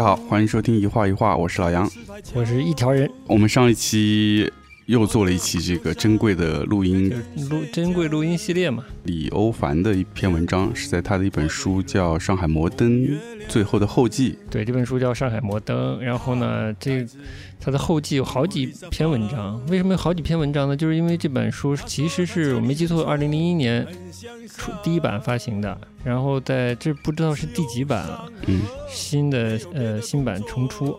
大家好，欢迎收听一画一画，我是老杨，我是一条人。我们上一期又做了一期这个珍贵的录音，录珍贵录音系列嘛。李欧凡的一篇文章是在他的一本书叫《上海摩登》最后的后记。对，这本书叫《上海摩登》，然后呢，这他的后记有好几篇文章。为什么有好几篇文章呢？就是因为这本书其实是我没记错，二零零一年出第一版发行的，然后在这不知道是第几版了，嗯，新的呃新版重出。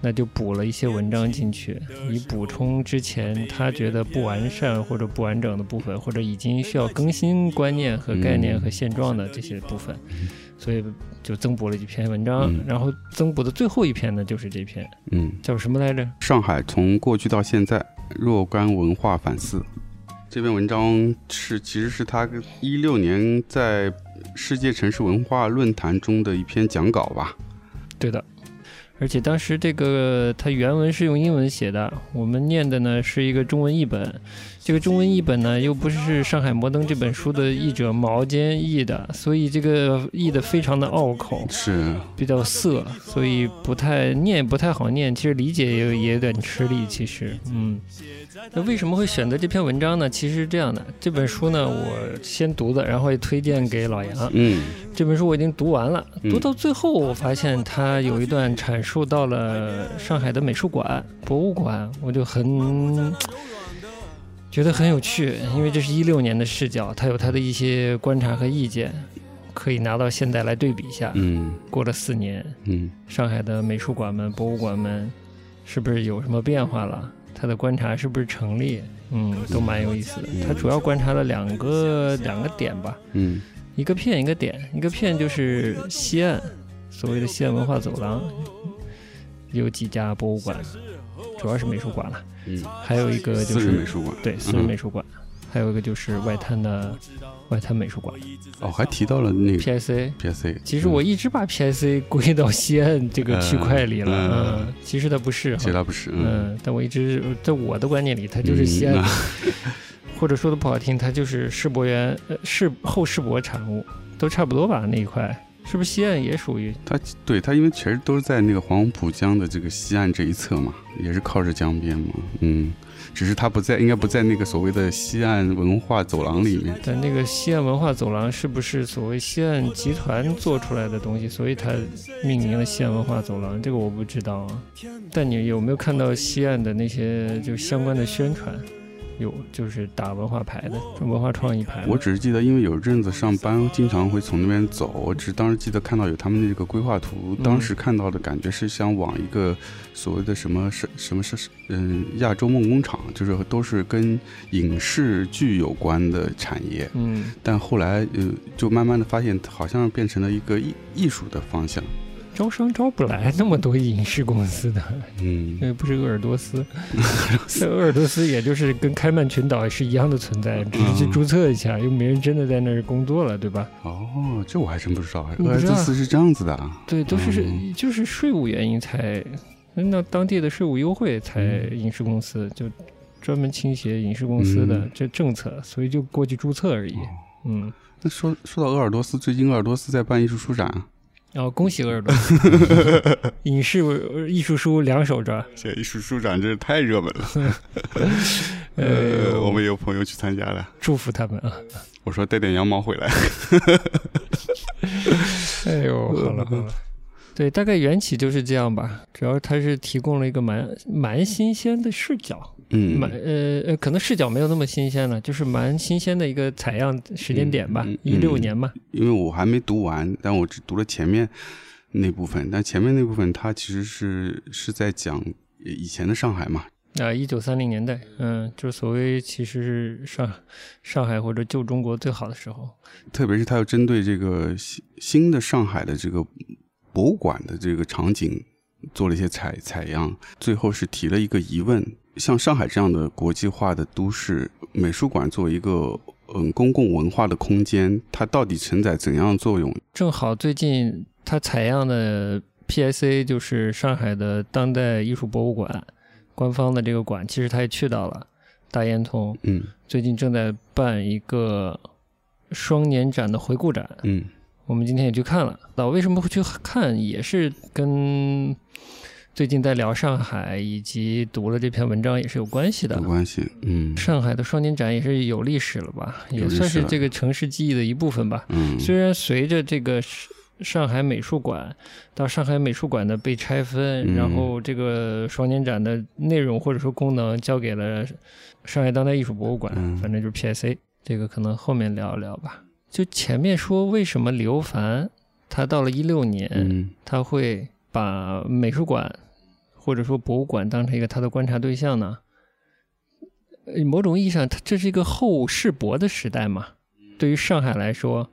那就补了一些文章进去，以补充之前他觉得不完善或者不完整的部分，或者已经需要更新观念和概念和现状的这些部分，所以就增补了几篇文章。然后增补的最后一篇呢，就是这篇，嗯，叫什么来着？上海从过去到现在若干文化反思。这篇文章是其实是他一六年在世界城市文化论坛中的一篇讲稿吧？对的。而且当时这个它原文是用英文写的，我们念的呢是一个中文译本。这个中文译本呢又不是《上海摩登》这本书的译者毛尖译的，所以这个译的非常的拗口，是比较涩，所以不太念不太好念。其实理解也有也有点吃力。其实，嗯，那为什么会选择这篇文章呢？其实是这样的，这本书呢我先读的，然后也推荐给老杨。嗯，这本书我已经读完了，读到最后我发现它有一段阐述到了上海的美术馆、博物馆，我就很。觉得很有趣，因为这是一六年的视角，他有他的一些观察和意见，可以拿到现在来对比一下。嗯，过了四年，嗯，上海的美术馆们、博物馆们，是不是有什么变化了？他的观察是不是成立？嗯，都蛮有意思的。他主要观察了两个两个点吧。嗯，一个片一个点，一个片就是西岸，所谓的西岸文化走廊，有几家博物馆，主要是美术馆了。嗯，还有一个就是私人美术馆，对，私人美术馆，还有一个就是外滩的外滩美术馆。哦，还提到了那个 PSA，PSA。其实嗯我一直把 PSA 归到西岸这个区块里了，嗯，其实它不是，其实它不是，嗯，但我一直在我的观念里，它就是西岸，或者说的不好听，它就是世博园，呃，世后世博产物，都差不多吧那一块。是不是西岸也属于它？对它，因为其实都是在那个黄浦江的这个西岸这一侧嘛，也是靠着江边嘛。嗯，只是它不在，应该不在那个所谓的西岸文化走廊里面。但那个西岸文化走廊是不是所谓西岸集团做出来的东西？所以它命名了西岸文化走廊，这个我不知道啊。但你有没有看到西岸的那些就相关的宣传？有，就是打文化牌的，文化创意牌。我只是记得，因为有一阵子上班经常会从那边走，我只当时记得看到有他们那个规划图，当时看到的感觉是想往一个所谓的什么什什么是嗯亚洲梦工厂，就是都是跟影视剧有关的产业。嗯，但后来呃就慢慢的发现，好像变成了一个艺艺术的方向。招商招不来那么多影视公司的，嗯，又不是鄂尔多斯，鄂尔多斯也就是跟开曼群岛是一样的存在，只是去注册一下，又没人真的在那儿工作了，对吧？哦，这我还真不知道，鄂尔多斯是这样子的啊。对，都是就是税务原因才，那当地的税务优惠才影视公司就专门倾斜影视公司的这政策，所以就过去注册而已。嗯，那说说到鄂尔多斯，最近鄂尔多斯在办艺术书展。哦，恭喜鄂尔多斯！影视艺术书两手抓，这艺术书展真是太热门了。呃，我们有朋友去参加了，祝福他们啊！我说带点羊毛回来。哎呦，好了好了，对，大概缘起就是这样吧。主要它是提供了一个蛮蛮新鲜的视角，嗯，蛮呃呃，可能视角没有那么新鲜了，就是蛮新鲜的一个采样时间点吧，一六年嘛。因为我还没读完，但我只读了前面那部分。但前面那部分它其实是是在讲以前的上海嘛。啊，一九三零年代，嗯，就是所谓其实是上上海或者旧中国最好的时候。特别是他要针对这个新新的上海的这个博物馆的这个场景做了一些采采样，最后是提了一个疑问：像上海这样的国际化的都市，美术馆作为一个嗯公共文化的空间，它到底承载怎样的作用？正好最近他采样的 PSA 就是上海的当代艺术博物馆。官方的这个馆，其实他也去到了大烟囱，嗯，最近正在办一个双年展的回顾展，嗯，我们今天也去看了。那为什么会去看，也是跟最近在聊上海以及读了这篇文章也是有关系的有。关系，嗯上海的双年展也是有历史了吧，也算是这个城市记忆的一部分吧。嗯，虽然随着这个上上海美术馆到上海美术馆的被拆分，嗯然后这个双年展的内容或者说功能交给了上海当代艺术博物馆，嗯反正就是 PSC 这个可能后面聊一聊吧。就前面说为什么刘凡他到了一六年，嗯他会把美术馆或者说博物馆当成一个他的观察对象呢？呃某种意义上，它这是一个后世博的时代嘛。对于上海来说，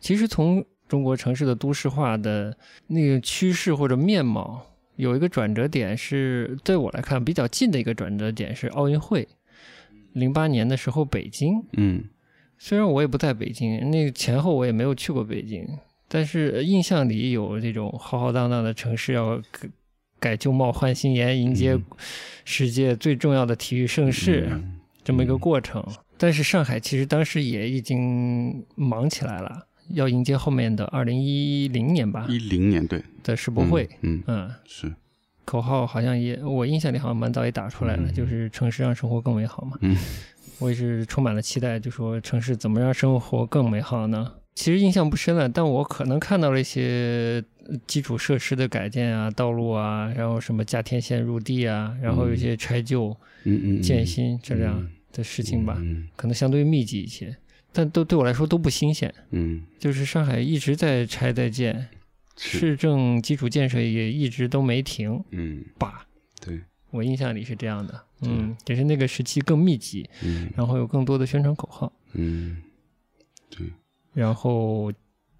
其实从中国城市的都市化的那个趋势或者面貌，有一个转折点是，对我来看比较近的一个转折点是奥运会，零八年的时候北京。嗯虽然我也不在北京，那个前后我也没有去过北京，但是印象里有这种浩浩荡荡的城市要改改旧貌换新颜，迎接嗯世界最重要的体育盛事、嗯这么一个过程。但是上海其实当时也已经忙起来了，要迎接后面的二零一零年吧一零年对的世博会。嗯，嗯嗯，是，口号好像也我印象里好像蛮早也打出来了，嗯就是城市让生活更美好嘛。嗯 我也是充满了期待，就说城市怎么让生活更美好呢？其实印象不深了，但我可能看到了一些呃基础设施的改建啊，道路啊，然后什么架天线入地啊，然后有一些拆旧、嗯嗯建新这样嗯。的事情吧，嗯可能相对密集一些，但都对我来说都不新鲜。嗯。就是上海一直在拆在建，市政基础建设也一直都没停嗯。吧。对我印象里是这样的，嗯，只是那个时期更密集，嗯然后有更多的宣传口号，嗯对。然后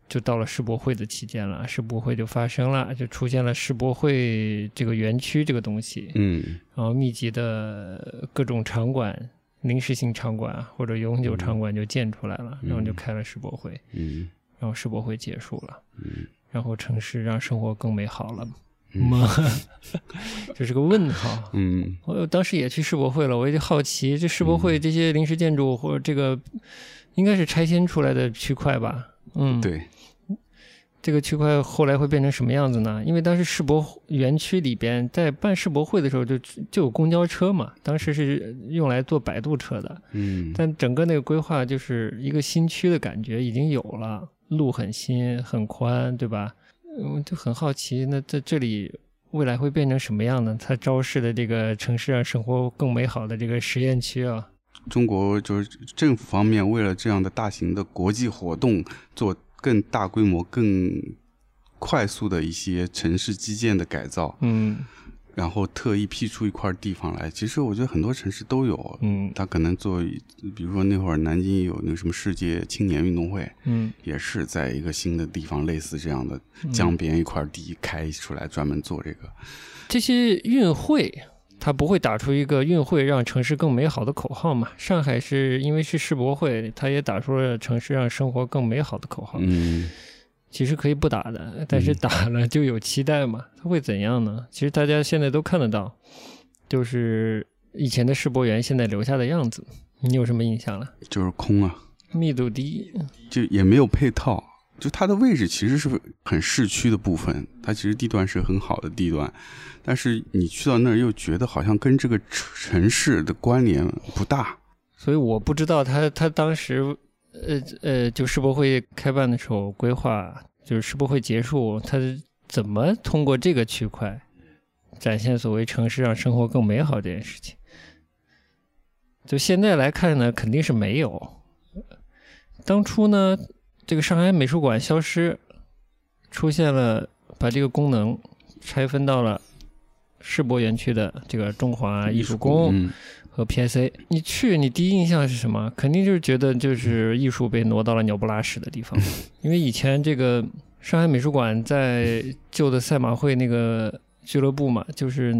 就到了世博会的期间了，世博会就发生了，就出现了世博会这个园区这个东西，嗯然后密集的各种场馆、临时性场馆或者永久场馆就建出来了，嗯然后就开了世博会，嗯然后世博会结束了，嗯然后城市让生活更美好了。嗯吗？这是个问号。嗯我当时也去世博会了，我也就好奇，这世博会这些临时建筑或者这个应该是拆迁出来的区块吧？嗯，，对这个区块后来会变成什么样子呢？因为当时世博园区里边在办世博会的时候就就有公交车嘛，当时是用来坐摆渡车的，嗯但整个那个规划就是一个新区的感觉已经有了，路很新很宽，对吧？嗯，就很好奇，那在这里未来会变成什么样呢？它昭示的这个城市让生活更美好的这个实验区啊，中国就是政府方面为了这样的大型的国际活动，做更大规模、更快速的一些城市基建的改造，嗯然后特意辟出一块地方来。其实我觉得很多城市都有，嗯他可能做，比如说那会儿南京有那个什么世界青年运动会，嗯，也是在一个新的地方，类似这样的江边一块地开出来，专门做这个。这些运会。它不会打出一个运会让城市更美好的口号嘛？上海是因为是世博会，它也打出了城市让生活更美好的口号。嗯其实可以不打的，但是嗯打了就有期待嘛。它会怎样呢？其实大家现在都看得到，就是以前的世博园现在留下的样子。你有什么印象了？就是空啊，密度低，就也没有配套。就它的位置其实是很市区的部分，它其实地段是很好的地段，但是你去到那儿又觉得好像跟这个城市的关联不大。所以我不知道他他当时，呃呃，就世博会开办的时候规划，就是世博会结束，它怎么通过这个区块展现所谓城市让生活更美好这件事情？就现在来看呢，肯定是没有。当初呢，这个上海美术馆消失，出现了把这个功能拆分到了世博园区的这个中华艺术宫。嗯和 PSA，你去你第一印象是什么？肯定就是觉得就是艺术被挪到了鸟不拉屎的地方，因为以前这个上海美术馆在旧的赛马会那个俱乐部嘛，就是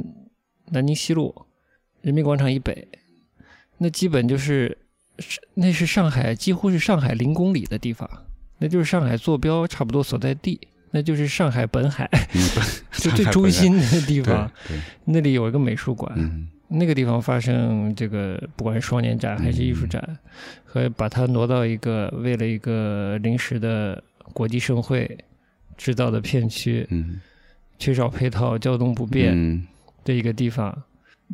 南京西路人民广场以北，那基本就是是那是上海几乎是上海零公里的地方，那就是上海坐标差不多所在地，那就是上海本海嗯，就最中心的地方，那里有一个美术馆。嗯那个地方发生这个，不管是双年展还是艺术展，和把它挪到一个为了一个临时的国际盛会制造的片区，嗯，缺少配套、交通不便嗯，的一个地方。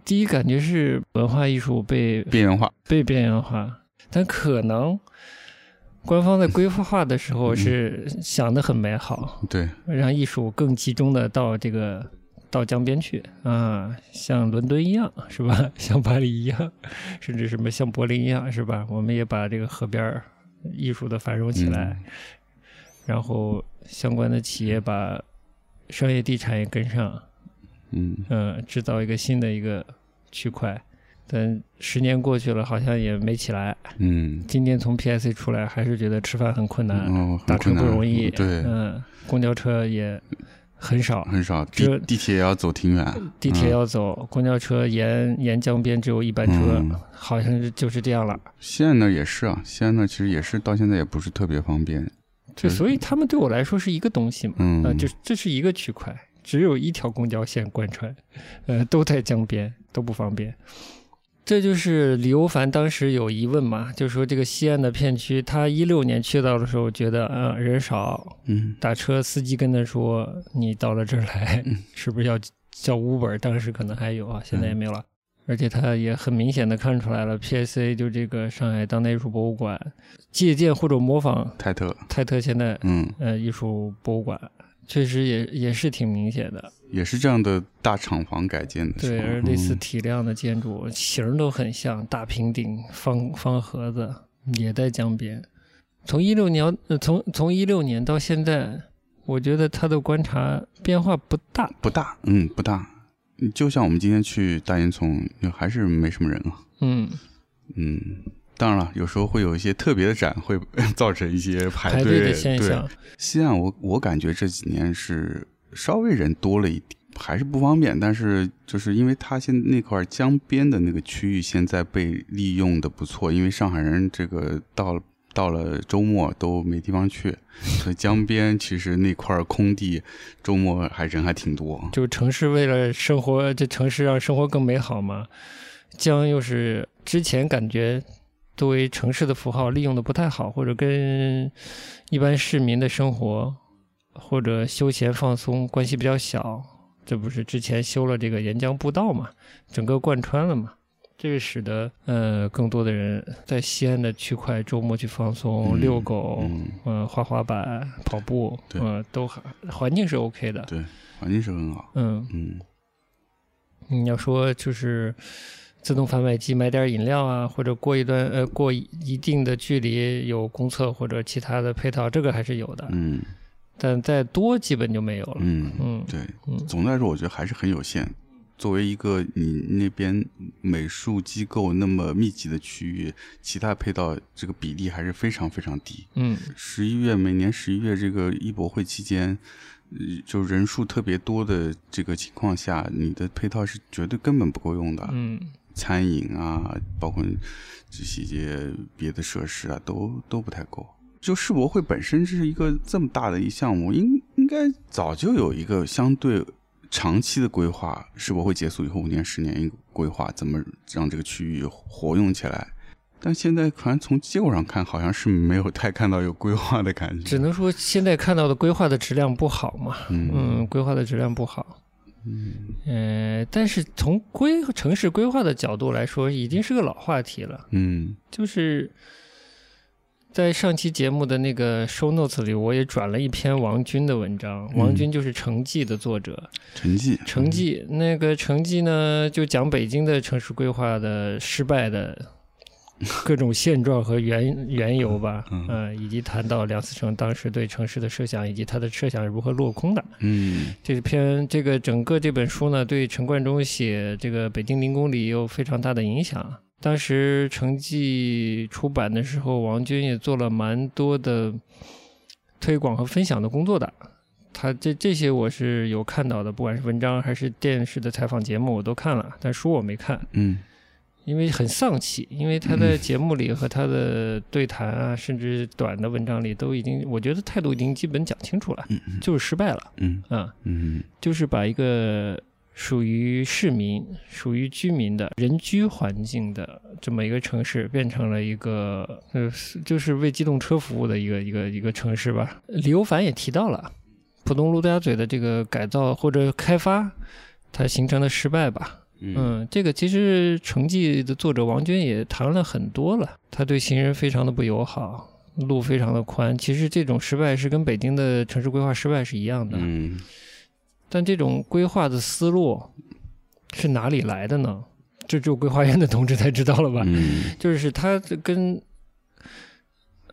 第一感觉是文化艺术被边缘化，被边缘化，但可能官方在规划的时候是想的很美好，对，让艺术更集中的到这个到江边去啊，像伦敦一样是吧？像巴黎一样，甚至什么像柏林一样是吧？我们也把这个河边儿艺术的繁荣起来，然后相关的企业把商业地产也跟上，嗯，嗯，制造一个新的一个区块。但十年过去了，好像也没起来。嗯，今天从 PIC 出来，还是觉得吃饭很困难，哦，打车不容易，对，嗯，公交车也 很少，很少，这地地铁也要走挺远，地铁嗯要走，公交车沿沿江边只有一班车，嗯好像是就是这样了。西安那儿也是啊，西安那儿其实也是到现在也不是特别方便，就，所以他们对我来说是一个东西嘛，嗯，啊，就是这是一个区块，只有一条公交线贯穿，呃，都在江边，都不方便。这就是李欧凡当时有疑问嘛，就说这个西安的片区，他一六年去到的时候觉得，嗯、人少，嗯打车司机跟他说：“你到了这儿来，嗯 是不是要叫 Uber？” 当时可能还有啊，现在也没有了。而且他也很明显的看出来了，PSA 就这个上海当代艺术博物馆，借鉴或者模仿泰特，泰特现代嗯，呃艺术博物馆，确实也也是挺明显的。也是这样的大厂房改建的，对，而类似嗯体量的建筑，形儿都很像，大平顶、方方盒子，也在江边。从一六年，呃从从一六年到现在，我觉得他的观察变化不大。不大，嗯，不大。就像我们今天去大烟囱，还是没什么人啊。嗯，嗯，当然了，有时候会有一些特别的展，会 造成一些排排队的现象，西岸我我感觉这几年是稍微人多了一点，还是不方便。但是就是因为它现那块江边的那个区域现在被利用的不错，因为上海人这个到到了周末都没地方去，所以江边其实那块空地周末还人还挺多。就城市为了生活，这城市让生活更美好嘛。江又是之前感觉作为城市的符号利用的不太好，或者跟一般市民的生活或者休闲放松关系比较小。这不是之前修了这个沿江步道嘛，整个贯穿了嘛。这个使得呃更多的人在西安的区块周末去放松、嗯遛狗、嗯，呃滑滑板、跑步，对呃都还环境是 OK 的。对，环境是很好。嗯，嗯你要说就是自动贩卖机买点饮料啊，或者过一段呃过一定的距离有公厕或者其他的配套，这个还是有的，嗯但再多基本就没有了。嗯，嗯对，嗯总的来说，我觉得还是很有限。作为一个你那边美术机构那么密集的区域，其他配套这个比例还是非常非常低。嗯十一月每年十一月这个艺博会期间，呃就人数特别多的这个情况下，你的配套是绝对根本不够用的。嗯餐饮啊，包括这些别的设施啊，都都不太够。就世博会本身是一个这么大的一项目，应应该早就有一个相对长期的规划。世博会结束以后，五年、十年一个规划，怎么让这个区域活用起来？但现在好像从结果上看，好像是没有太看到有规划的感觉。只能说现在看到的规划的质量不好嘛。嗯嗯，规划的质量不好。嗯呃，但是从规城市规划的角度来说，已经是个老话题了。嗯就是在上期节目的那个 show notes 里，我也转了一篇王军的文章。王军就是《城记》的作者，成绩，《城记》那个《城记》呢，就讲北京的城市规划的失败的各种现状和缘 缘由吧，嗯呃，以及谈到梁思成当时对城市的设想，以及他的设想是如何落空的。嗯这篇这个整个这本书呢，对陈冠中写这个《北京零公里》有非常大的影响。当时《成绩》出版的时候，王军也做了蛮多的推广和分享的工作的。他这这些我是有看到的，不管是文章还是电视的采访节目，我都看了，但书我没看，嗯因为很丧气。因为他在节目里和他的对谈啊，甚至短的文章里，都已经我觉得态度已经基本讲清楚了，嗯就是失败了嗯啊。嗯就是把一个属于市民、属于居民的人居环境的这么一个城市，变成了一个呃，就是为机动车服务的一个一个一个城市吧。李欧凡也提到了，浦东陆家嘴的这个改造或者开发，它形成的失败吧。嗯，这个其实《城记》的作者王军也谈了很多了，他对行人非常的不友好，路非常的宽。其实这种失败是跟北京的城市规划失败是一样的。嗯。但这种规划的思路是哪里来的呢？这只有规划院的同志才知道了吧？就是他跟，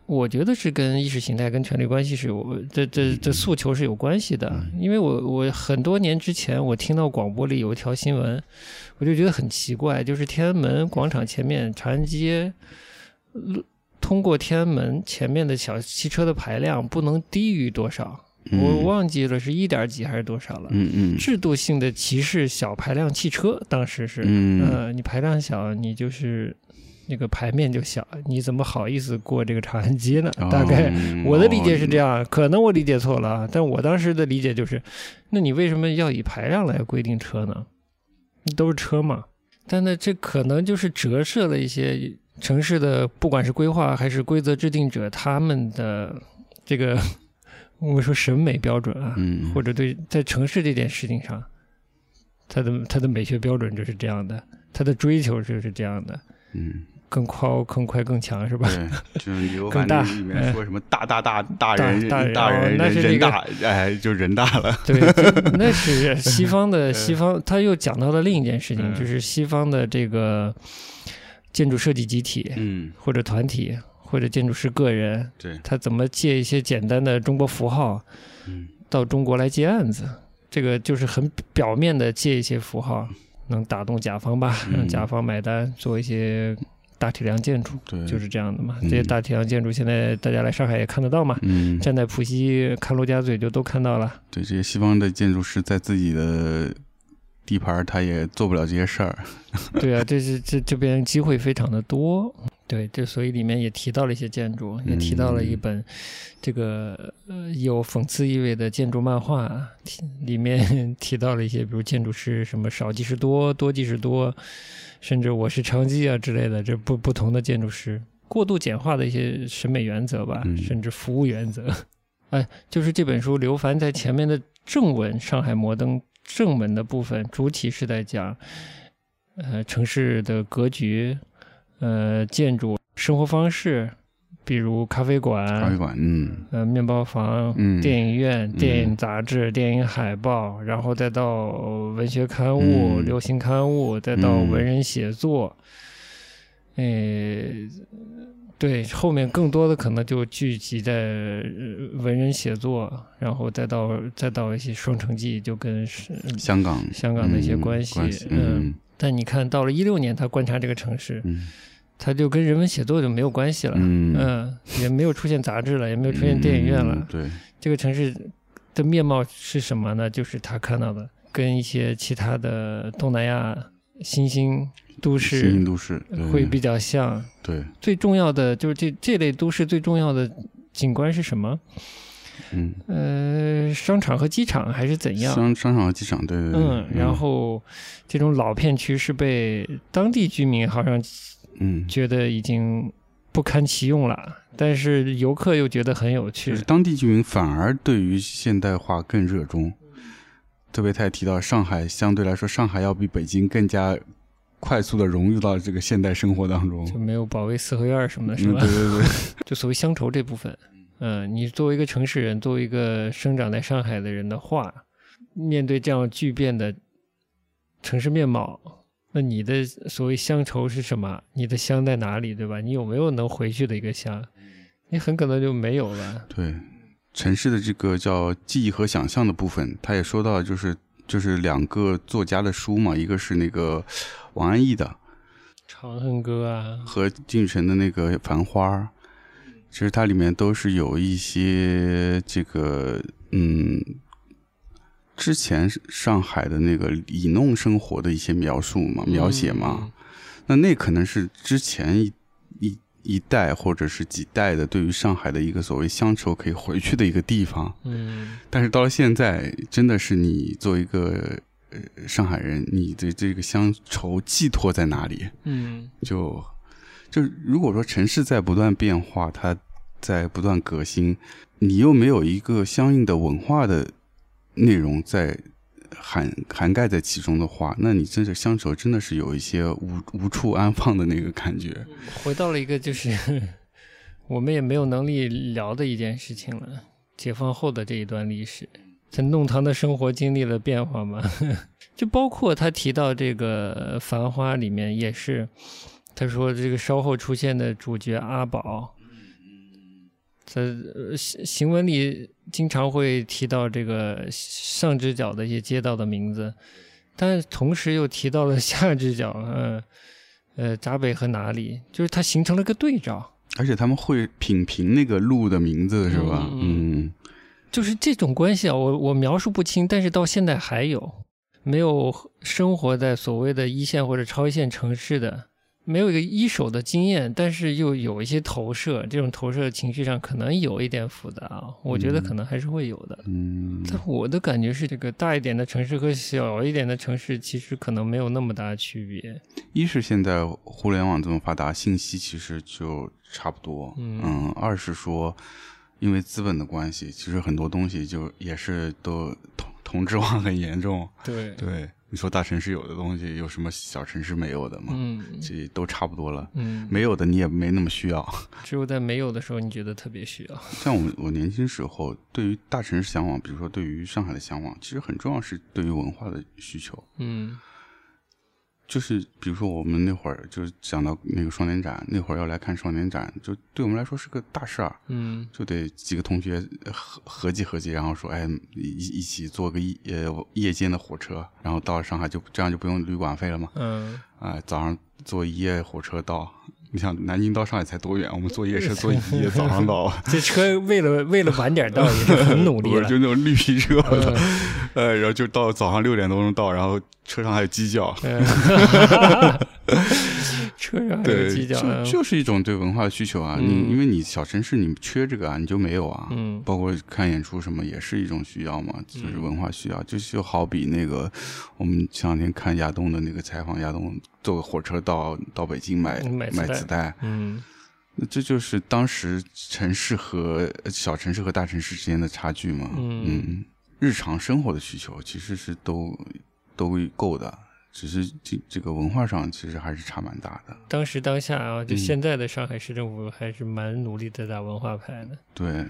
我觉得是跟意识形态、跟权力关系是有这这这诉求是有关系的。因为我我很多年之前我听到广播里有一条新闻，我就觉得很奇怪，就是天安门广场前面长安街，通过天安门前面的小汽车的排量不能低于多少。我忘记了是一点几还是多少了。嗯嗯。制度性的歧视小排量汽车，当时是，呃，你排量小，你就是那个排面就小，你怎么好意思过这个长安街呢？大概我的理解是这样，可能我理解错了，但我当时的理解就是，那你为什么要以排量来规定车呢？都是车嘛。但那这可能就是折射了一些城市的，不管是规划还是规则制定者他们的这个。我们说审美标准啊，或者对在城市这件事情上，他的他的美学标准就是这样的，他的追求就是这样的，嗯，更快、更快、更强，是吧？对，就是我 感觉里面说什么大大大大人大人那是人大，哎，就人大了。对，那是 西方的西方，他又讲到了另一件事情，就是西方的这个建筑设计集体，嗯，或者团体。或者建筑师个人，对他怎么借一些简单的中国符号，嗯，到中国来接案子，这个就是很表面的借一些符号，能打动甲方吧，让甲方买单，做一些大体量建筑，对，就是这样的嘛。这些大体量建筑现在大家来上海也看得到嘛，嗯，站在浦西看陆家嘴就都看到了。对，这些西方的建筑师在自己的地盘他也做不了这些事儿。对啊，这是这这边机会非常的多。对，这所以里面也提到了一些建筑，也提到了一本这个呃有讽刺意味的建筑漫画，里面 提到了一些，比如建筑师什么少即是多，多即是多，甚至我是长基啊之类的，这不不同的建筑师过度简化的一些审美原则吧，甚至服务原则。哎，就是这本书，刘凡在前面的正文《上海摩登》正文的部分，主体是在讲呃城市的格局。呃，建筑生活方式，比如咖啡馆、咖啡馆，嗯，呃，面包房、嗯，电影院、电影杂志、电影海报，然后再到文学刊物、流行刊物，再到文人写作，呃，对，后面更多的可能就聚集在文人写作，然后再到再到一些双城记，就跟香港。香港的一些关系，嗯。但你看到了一六年，他观察这个城市。嗯。它就跟人文写作就没有关系了，嗯，也没有出现杂志了，也没有出现电影院了。对，这个城市的面貌是什么呢？就是他看到的，跟一些其他的东南亚新兴都市、新兴都市会比较像。对，最重要的就是这这类都市最重要的景观是什么？嗯，呃，商场和机场还是怎样？商商场和机场，对对对。嗯，然后这种老片区是被当地居民好像。嗯，觉得已经不堪其用了，但是游客又觉得很有趣。就是当地居民反而对于现代化更热衷，特别他也提到上海相对来说，上海要比北京更加快速的融入到这个现代生活当中，就没有保卫四合院什么的，是吧？对对对，就所谓乡愁这部分。嗯，你作为一个城市人，作为一个生长在上海的人的话，面对这样巨变的城市面貌。那你的所谓乡愁是什么？你的乡在哪里，对吧？你有没有能回去的一个乡？你很可能就没有了。对，城市的这个叫记忆和想象的部分，他也说到，就是就是两个作家的书嘛，一个是那个王安忆的《长恨歌》啊，和金宇澄的那个《繁花》，其实它里面都是有一些这个嗯。之前上海的那个以弄生活的一些描述嘛，描写嘛，那那可能是之前一一一代或者是几代的对于上海的一个所谓乡愁可以回去的一个地方。嗯，但是到了现在，真的是你作为一个呃上海人，你的这个乡愁寄托在哪里？嗯就就如果说城市在不断变化，它在不断革新，你又没有一个相应的文化的内容在涵涵盖在其中的话，那你真是乡愁真的是有一些无无处安放的那个感觉。回到了一个就是 我们也没有能力聊的一件事情了。解放后的这一段历史，在弄堂的生活经历了变化吗？就包括他提到这个《繁花》里面也是，他说这个稍后出现的主角阿宝，在呃行行文里经常会提到这个上只角的一些街道的名字，但同时又提到了下只角，嗯。呃，闸北和哪里，就是它形成了个对照，而且他们会品评那个路的名字，是吧？嗯，就是这种关系啊，我我描述不清，但是到现在还有没有生活在所谓的一线或者超一线城市的。没有一个一手的经验，但是又有一些投射，这种投射情绪上可能有一点复杂，我觉得可能还是会有的。嗯，但我的感觉是，这个大一点的城市和小一点的城市其实可能没有那么大区别。一是现在互联网这么发达，信息其实就差不多。嗯，二是说，因为资本的关系，其实很多东西就也是都同同质化很严重。对对。你说大城市有的东西，有什么小城市没有的吗？嗯，这都差不多了。嗯，没有的你也没那么需要。只有在没有的时候，你觉得特别需要。像我我年轻时候，对于大城市向往，比如说对于上海的向往，其实很重要是对于文化的需求。嗯。就是比如说，我们那会儿就是讲到那个双年展，那会儿要来看双年展，就对我们来说是个大事儿。嗯，就得几个同学合合计合计，然后说，哎，一一起坐个夜呃夜间的火车，然后到上海就这样就不用旅馆费了嘛。嗯，啊，早上坐一夜火车到。你想南京到上海才多远？我们坐夜车坐一夜，早上到。这车为了为了晚点到也是很努力 就那种绿皮车，呃，然后就到早上六点多钟到，然后车上还有鸡叫。车上还有鸡叫，就就是一种对文化的需求啊。你因为你小城市你缺这个啊，你就没有啊。嗯，包括看演出什么也是一种需要嘛，就是文化需要。就就好比那个我们前两天看亚东的那个采访，亚东坐个火车到到北京买买磁带，嗯，那这就是当时城市和小城市和大城市之间的差距嘛。嗯，日常生活的需求其实是都都够的。只是这这个文化上其实还是差蛮大的。当时当下啊，就现在的上海市政府还是蛮努力的打文化牌的。对，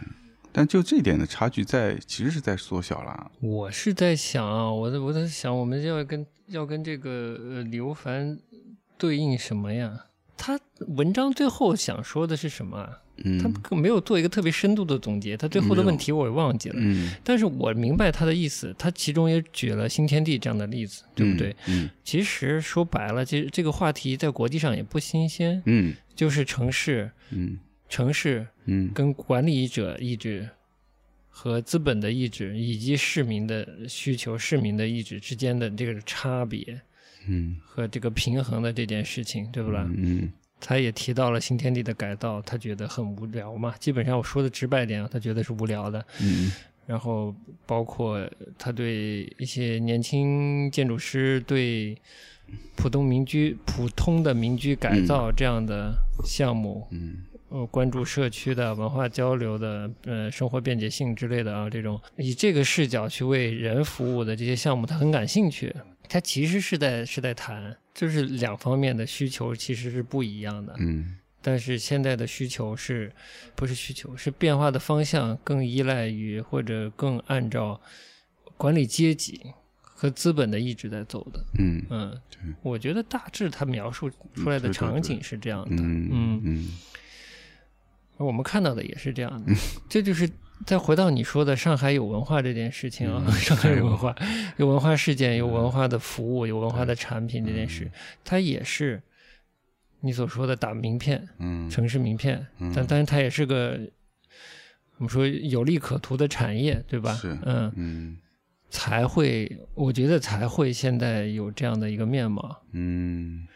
但就这点的差距在其实是在缩小了。我是在想啊，我在我在想，我们要跟要跟这个呃刘凡对应什么呀？他文章最后想说的是什么？他没有做一个特别深度的总结，他最后的问题我也忘记了。嗯，但是我明白他的意思，他其中也举了新天地这样的例子，对不对？嗯，其实说白了，其实这个话题在国际上也不新鲜。嗯，就是城市，嗯，城市，嗯，跟管理者意志和资本的意志以及市民的需求、市民的意志之间的这个差别，嗯，和这个平衡的这件事情，对不啦？嗯。他也提到了新天地的改造，他觉得很无聊嘛。基本上我说的直白点啊，他觉得是无聊的。嗯。然后包括他对一些年轻建筑师对普通民居、普通的民居改造这样的项目，嗯，呃，关注社区的文化交流的，呃，生活便捷性之类的啊，这种以这个视角去为人服务的这些项目，他很感兴趣。他其实是在是在谈。就是两方面的需求其实是不一样的，嗯，但是现在的需求是，不是需求是变化的方向更依赖于或者更按照管理阶级和资本的意志在走的，嗯。嗯，我觉得大致他描述出来的场景是这样的，嗯嗯，我们看到的也是这样的，这就是。再回到你说的上海有文化这件事情啊，上海有文化，有文化。事件，有文化的服务，有文化的产品这件事，它也是你所说的打名片，嗯，城市名片，但但是它也是个我们说有利可图的产业，对吧？是，嗯。嗯，才会，我觉得才会现在有这样的一个面貌。嗯，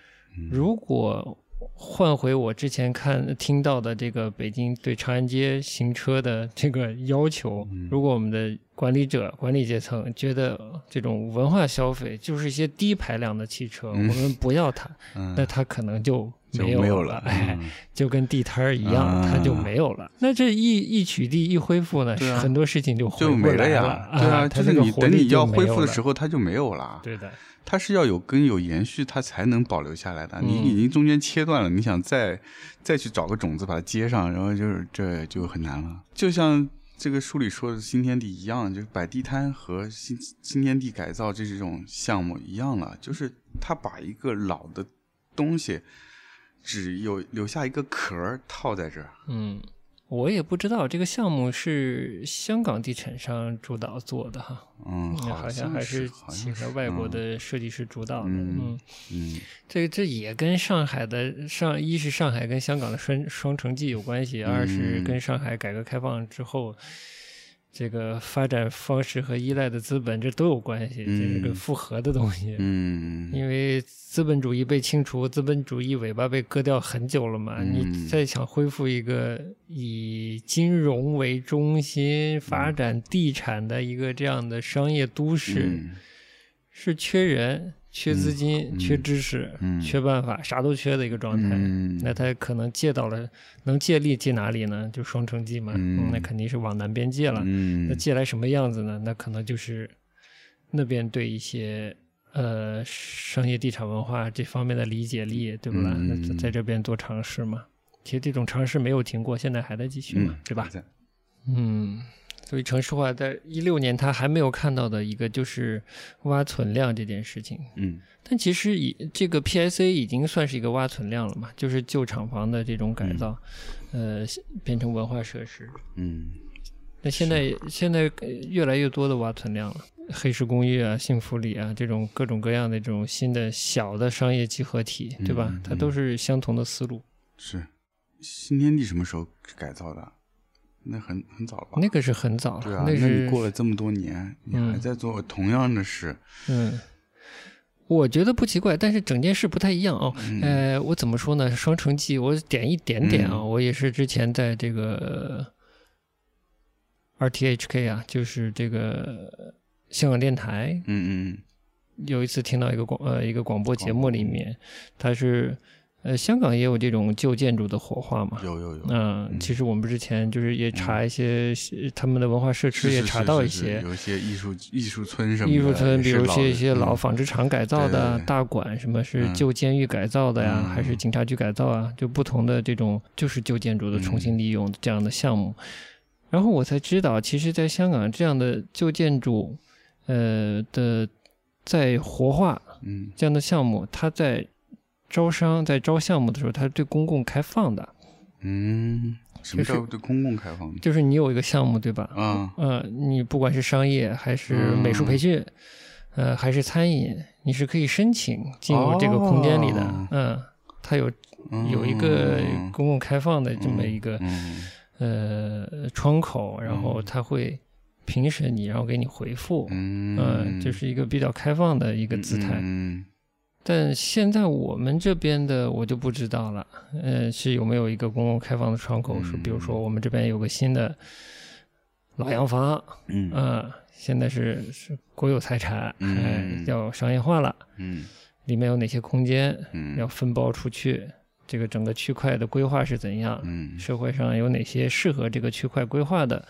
如果换回我之前看听到的这个北京对长安街行车的 这个要求，嗯。如果我们的管理者、管理阶层觉得这种文化消费就是一些低排量的汽车，嗯我们不要它，嗯。那它可能就就没有了，哎，嗯。就跟地摊儿一样，啊。它就没有了。那这一一取缔一恢复呢，啊很多事情就回就没呀，对啊，它就是你等你要恢复的时候，它就没有了。对的，它是要有根有延续，它才能保留下来的。你嗯已经中间切断了，你想再再去找个种子把它接上，然后就是这就很难了。就像这个书里说的新天地一样，就是摆地摊和新新天地改造这种项目一样了，就是他把一个老的东西只有留下一个壳儿套在这儿。嗯，我也不知道这个项目是香港地产商主导做的哈，嗯，好像还是请的外国嗯的设计师主导的。嗯嗯，嗯这这也跟上海的上一是上海跟香港的双双城记有关系，二是嗯跟上海改革开放之后。这个发展方式和依赖的资本，这都有关系，这是个嗯。复合的东西。嗯，因为资本主义被清除，资本主义尾巴被割掉很久了嘛，嗯。你再想恢复一个以金融为中心发展地产的一个这样的商业都市，嗯。是缺人、缺资金、嗯缺知识、嗯缺办法，啥都缺的一个状态。嗯那他可能借到了，能借力借哪里呢？就双城记嘛，嗯那肯定是往南边借了。嗯那借来什么样子呢？那可能就是那边对一些呃商业地产文化这方面的理解力，对不啦？嗯那在在这边做尝试嘛。其实这种尝试没有停过，现在还在继续嘛，对吧？嗯，所以城市化在一六年他还没有看到的一个就是挖存量这件事情。嗯但其实以这个 PSA 已经算是一个挖存量了嘛，就是旧厂房的这种改造，呃，变成文化设施。嗯那现在现在呃越来越多的挖存量了，黑石公寓啊、幸福里啊这种各种各样的这种新的小的商业集合体，对吧？嗯它都是相同的思路。是新天地什么时候改造的？那很很早了吧？那个是很早了，对啊，那是你过了这么多年，你嗯还在做同样的事，嗯。我觉得不奇怪，但是整件事不太一样哦。嗯呃，我怎么说呢？双城记，我点一点点啊。嗯我也是之前在这个 RTHK 啊，就是这个香港电台嗯嗯有一次听到一个广呃一个广播节目里面，它是呃香港也有这种旧建筑的火化嘛嗯，。有有有，嗯，嗯其实我们之前就是也查一些呃他们的文化社区，是是也查到一些有一些艺术艺术村什么的，艺术村，比如也是老的些一些老嗯纺织厂改造的大馆，什么是嗯旧监狱改造的呀，嗯还是警察局改造啊？就不同的这种就是旧建筑的重新利用这样的项目。然后我才知道，其实在香港这样的旧建筑，呃的在活化嗯这样的项目，它在招商在招项目的时候，它是对公共开放的，嗯，什么就是叫对公共开放的？就是你有一个项目，对吧？啊呃，你不管是商业还是美术培训，呃，还是餐饮，你是可以申请进入这个空间里的。哦嗯，它有有一个嗯公共开放的这么一个、嗯呃窗口，然后它会评审你，然后给你回复。嗯嗯，这是一个比较开放的一个姿态。嗯但现在我们这边的我就不知道了，呃，是有没有一个公共开放的窗口？是比如说我们这边有个新的老洋房，嗯嗯，现在是是国有财产，嗯哎，要商业化了，嗯里面有哪些空间嗯要分包出去？这个整个区块的规划是怎样？嗯社会上有哪些适合这个区块规划的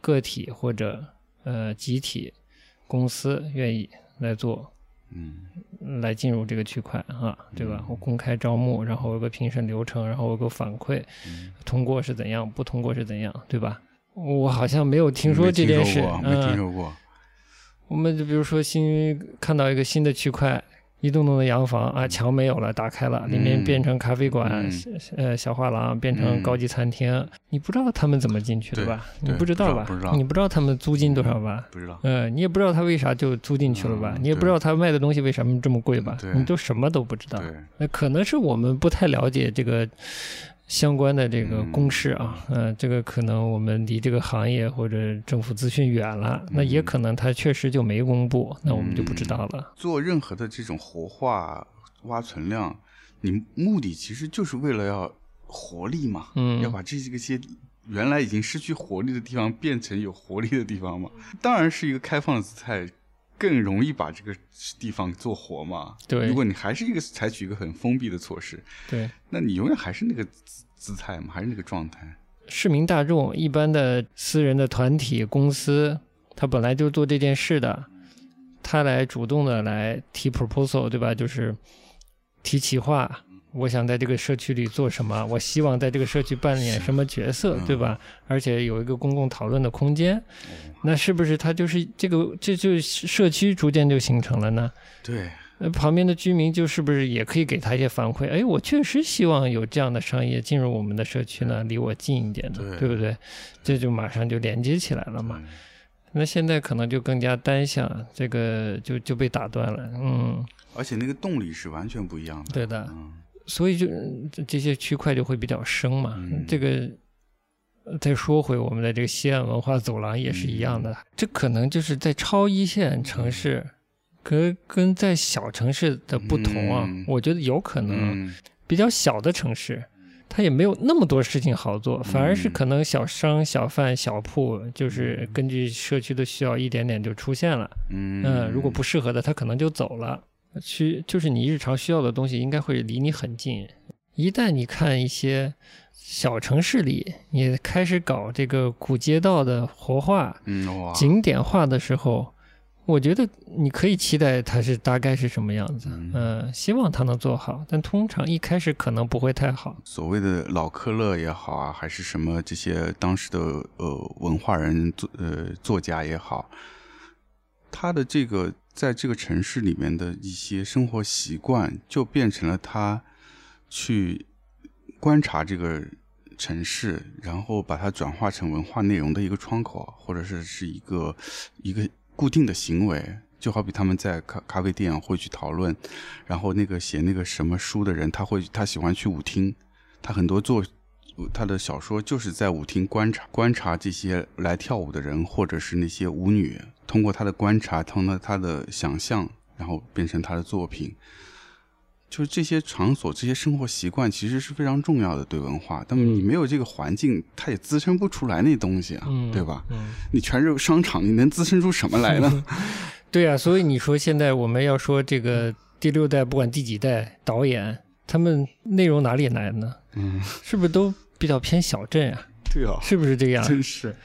个体或者呃集体公司愿意来做？嗯来进入这个区块啊，对吧？我公开招募，然后有个评审流程，然后有个反馈，嗯通过是怎样，不通过是怎样，对吧？我好像没有听说这件事，没听嗯，说过，我们就比如说新看到一个新的区块，一栋栋的洋房啊，墙没有了，打开了，里面嗯变成咖啡馆、嗯呃小画廊，变成嗯高级餐厅，你不知道他们怎么进去的吧？你不知道吧？你不知道他们租金多少吧？不知道。呃，你也不知道他为啥就租进去了吧？嗯你也不知道他卖的东西为什么这么贵吧？对你都什么都不知道。那可能是我们不太了解这个相关的这个嗯公式啊，嗯、这个可能我们离这个行业或者政府资讯远了，那也嗯可能它确实就没公布，那我们就不知道了。做任何的这种活化挖存量，你目的其实就是为了要活力嘛，嗯要把这个些原来已经失去活力的地方变成有活力的地方嘛。当然是一个开放的姿态，更容易把这个地方做活嘛。对如果你还是一个采取一个很封闭的措施，对。那你永远还是那个姿姿态嘛，还是那个状态。市民大众、一般的私人的团体、公司，他本来就做这件事的，他来主动的来提 proposal，对吧？就是提企划，我想在这个社区里做什么，我希望在这个社区扮演什么角色，嗯对吧？而且有一个公共讨论的空间，那是不是它就是这个这就是社区逐渐就形成了呢？对，那旁边的居民就是不是也可以给他一些反馈？哎，我确实希望有这样的商业进入我们的社区呢，离我近一点的，对不对？这就马上就连接起来了嘛。嗯那现在可能就更加单向，这个就就被打断了。嗯，而且那个动力是完全不一样的。对的。嗯，所以就这这些区块就会比较生嘛。嗯这个呃再说回我们的这个西岸文化走廊也是一样的，这可能就是在超一线城市。跟跟在小城市的不同啊，嗯我觉得有可能，嗯比较小的城市，它也没有那么多事情好做，反而是可能小商、小贩、小铺，就是根据社区的需要，一点点就出现了。嗯嗯，如果不适合的，他可能就走了。去就是你日常需要的东西，应该会离你很近。一旦你看一些小城市里，你开始搞这个古街道的活化、嗯，景点化的时候，我觉得你可以期待它是大概是什么样子。嗯嗯，希望它能做好，但通常一开始可能不会太好。所谓的老科勒也好啊，还是什么这些当时的呃文化人作呃作家也好，他的这个在这个城市里面的一些生活习惯，就变成了他去观察这个城市，然后把它转化成文化内容的一个窗口，或者是是一个一个固定的行为。就好比他们在咖咖啡店会去讨论，然后那个写那个什么书的人，他会他喜欢去舞厅，他很多做他的小说就是在舞厅观察观察这些来跳舞的人，或者是那些舞女，通过他的观察，通过他的想象，然后变成他的作品。就是这些场所、这些生活习惯，其实是非常重要的对文化。但你没有这个环境，它也滋生不出来那东西啊，嗯，对吧？嗯，你全是商场，你能滋生出什么来呢？对啊，所以你说现在我们要说这个第六代，不管第几代导演，他们内容哪里来呢？嗯，是不是都比较偏小镇啊？对啊，是不是这样？真是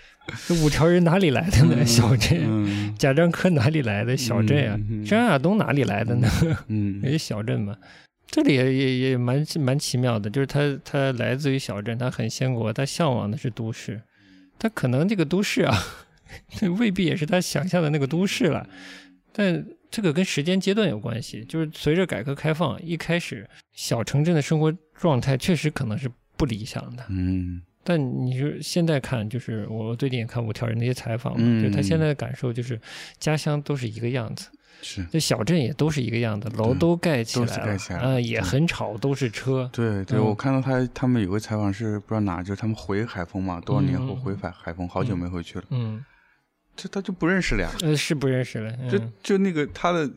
这五条人哪里来的呢？小镇。嗯贾樟柯哪里来的小镇啊？张亚东哪里来的呢？嗯 也是小镇嘛。这里也也也蛮蛮奇妙的，就是他他来自于小镇，他很鲜活，他向往的是都市，他可能这个都市啊，未必也是他想象的那个都市了，但这个跟时间阶段有关系，就是随着改革开放，一开始小城镇的生活状态确实可能是不理想的，嗯但你说现在看，就是我最近也看五条人那些采访嘛，嗯就他现在的感受就是家乡都是一个样子。是。这小镇也都是一个样子，楼都盖起来了，盖起来啊、了也很吵，都是车。对对，嗯我看到他他们有个采访是不知道哪，就是他们回海丰嘛，多少年后嗯回海海丰，好久没回去了，嗯，这他就不认识了呀，呃，是不认识了。就嗯、就那个他的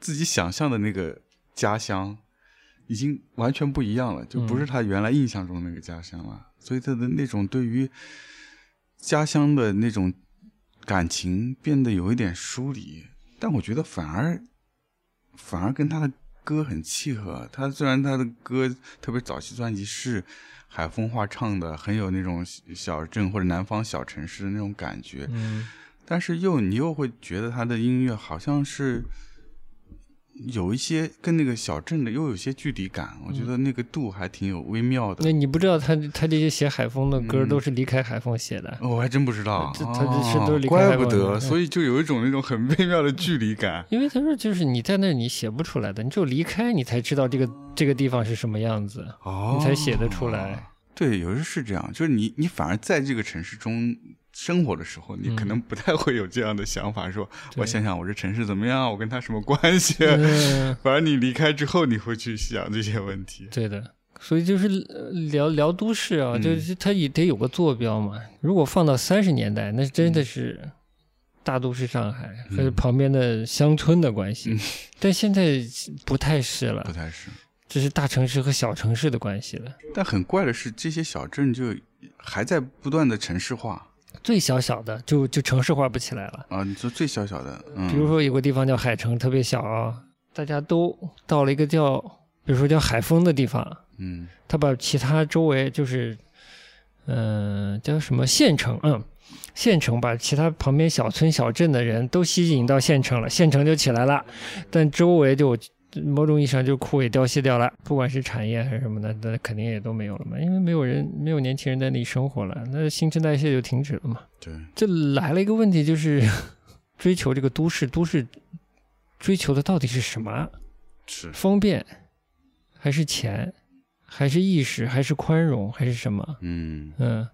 自己想象的那个家乡，已经完全不一样了，就不是他原来印象中那个家乡了，所以他的那种对于家乡的那种感情变得有一点疏离，但我觉得反而反而跟他的歌很契合。他虽然他的歌特别早期专辑是海风话唱的，很有那种小镇或者南方小城市的那种感觉，嗯。但是又你又会觉得他的音乐好像是有一些跟那个小镇的又有些距离感，我觉得那个度还挺有微妙的。那你不知道他他这些写海风的歌嗯都是离开海风写的，我还真不知道，这他这是都是离哦开海风怪不得，嗯所以就有一种那种很微妙的距离感。因为他说就是你在那儿你写不出来的，你只有离开你才知道这个这个地方是什么样子，哦你才写得出来。对，有时候是这样，就是你你反而在这个城市中生活的时候，你可能不太会有这样的想法，说我想想我这城市怎么样，我跟他什么关系。嗯，反而你离开之后，你会去想这些问题。对的。所以就是呃聊聊都市啊，嗯就是它也得有个坐标嘛。如果放到三十年代，那真的是大都市上海和嗯旁边的乡村的关系，嗯 但现在不太是了不。太是，这是大城市和小城市的关系了。但很怪的是，这些小镇就还在不断的城市化最小小的就就城市化不起来了。啊！你说最小小的，嗯，比如说有个地方叫海城，特别小啊，大家都到了一个叫，比如说叫海丰的地方，嗯他把其他周围就是，嗯、叫什么县城，嗯，县城把其他旁边小村小镇的人都吸引到县城了，县城就起来了，但周围就某种意义上就枯萎凋谢掉了，不管是产业还是什么的，那肯定也都没有了嘛，因为没有人，没有年轻人在那里生活了，那新陈代谢就停止了嘛。对，这来了一个问题，就是 追求这个都市，都市追求的到底是什么？是方便，还是钱，还是意识，还是宽容，还是什么？嗯嗯，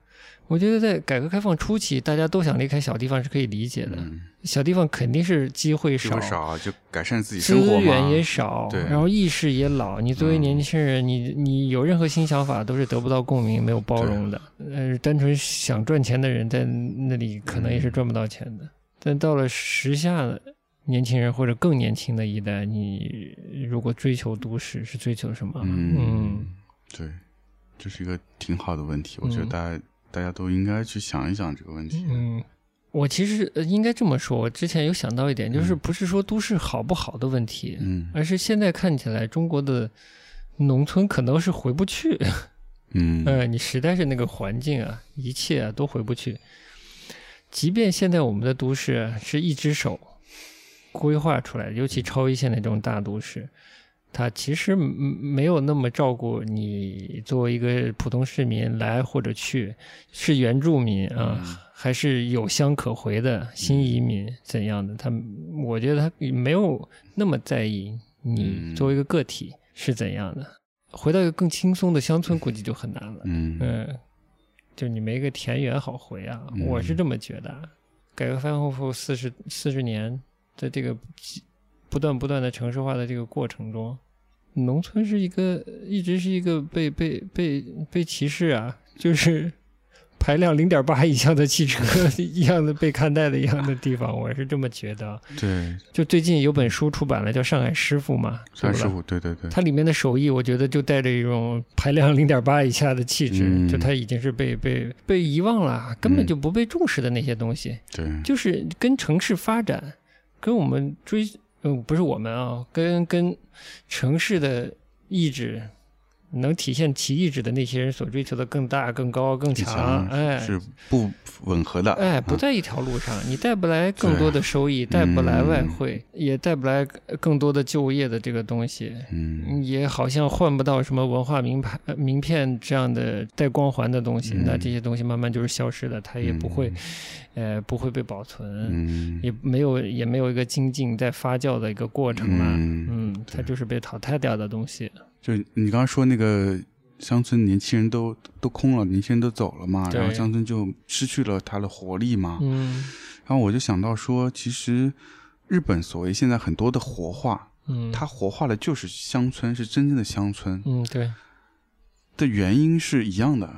我觉得在改革开放初期，大家都想离开小地方是可以理解的。嗯，小地方肯定是机会少，就改善自己生活，资源也少，然后意识也老。你作为嗯年轻人，你你有任何新想法都是得不到共鸣、没有包容的。呃，单纯想赚钱的人在那里可能也是赚不到钱的。但到了时下的年轻人或者更年轻的一代，你如果追求都市，是追求什么？嗯，对，这是一个挺好的问题，我觉得嗯大家、大家都应该去想一想这个问题。嗯，我其实呃应该这么说，我之前有想到一点，就是嗯不是说都市好不好的问题，嗯而是现在看起来中国的农村可能是回不去。嗯 呃，你实在是那个环境啊，一切啊都回不去。即便现在我们的都市啊是一只手规划出来的，尤其超一线的这种大都市，它其实嗯没有那么照顾你作为一个普通市民来或者去，是原住民啊，嗯还是有乡可回的新移民怎样的？他我觉得他没有那么在意你嗯作为一个个体是怎样的。回到一个更轻松的乡村，估计就很难了。嗯嗯，就你没个田园好回啊，嗯我是这么觉得。改革开放后四十四十年的这个不断不断的城市化的这个过程中，农村是一个一直是一个被被被被歧视啊，就是排量零点八以下的汽车 一样的被看待的一样的地方，我是这么觉得。对，就最近有本书出版了，叫《上海师傅》嘛，上海师傅，对对？对，它里面的手艺，我觉得就带着一种排量零点八以下的气质，嗯。就它已经是被被被遗忘了，根本嗯就不被重视的那些东西，对，就是跟城市发展，跟我们追，嗯，不是我们啊，跟跟城市的意志。能体现其意志的那些人所追求的更大、更高、更强，强哎，是不吻合的。哎，不啊在一条路上，你带不来更多的收益，带不来外汇，也带不来更多的就业的这个东西，嗯也好像换不到什么文化名牌、呃名片这样的带光环的东西。嗯那这些东西慢慢就是消失的，它也不会，呃，不会被保存，嗯也没有也没有一个精进在发酵的一个过程了。嗯嗯，它就是被淘汰掉的东西。就你刚刚说那个乡村年轻人都都空了，年轻人都走了嘛，然后乡村就失去了它的活力嘛。嗯。然后我就想到说，其实日本所谓现在很多的活化，嗯，它活化的就是乡村，是真正的乡村。嗯对，的原因是一样的，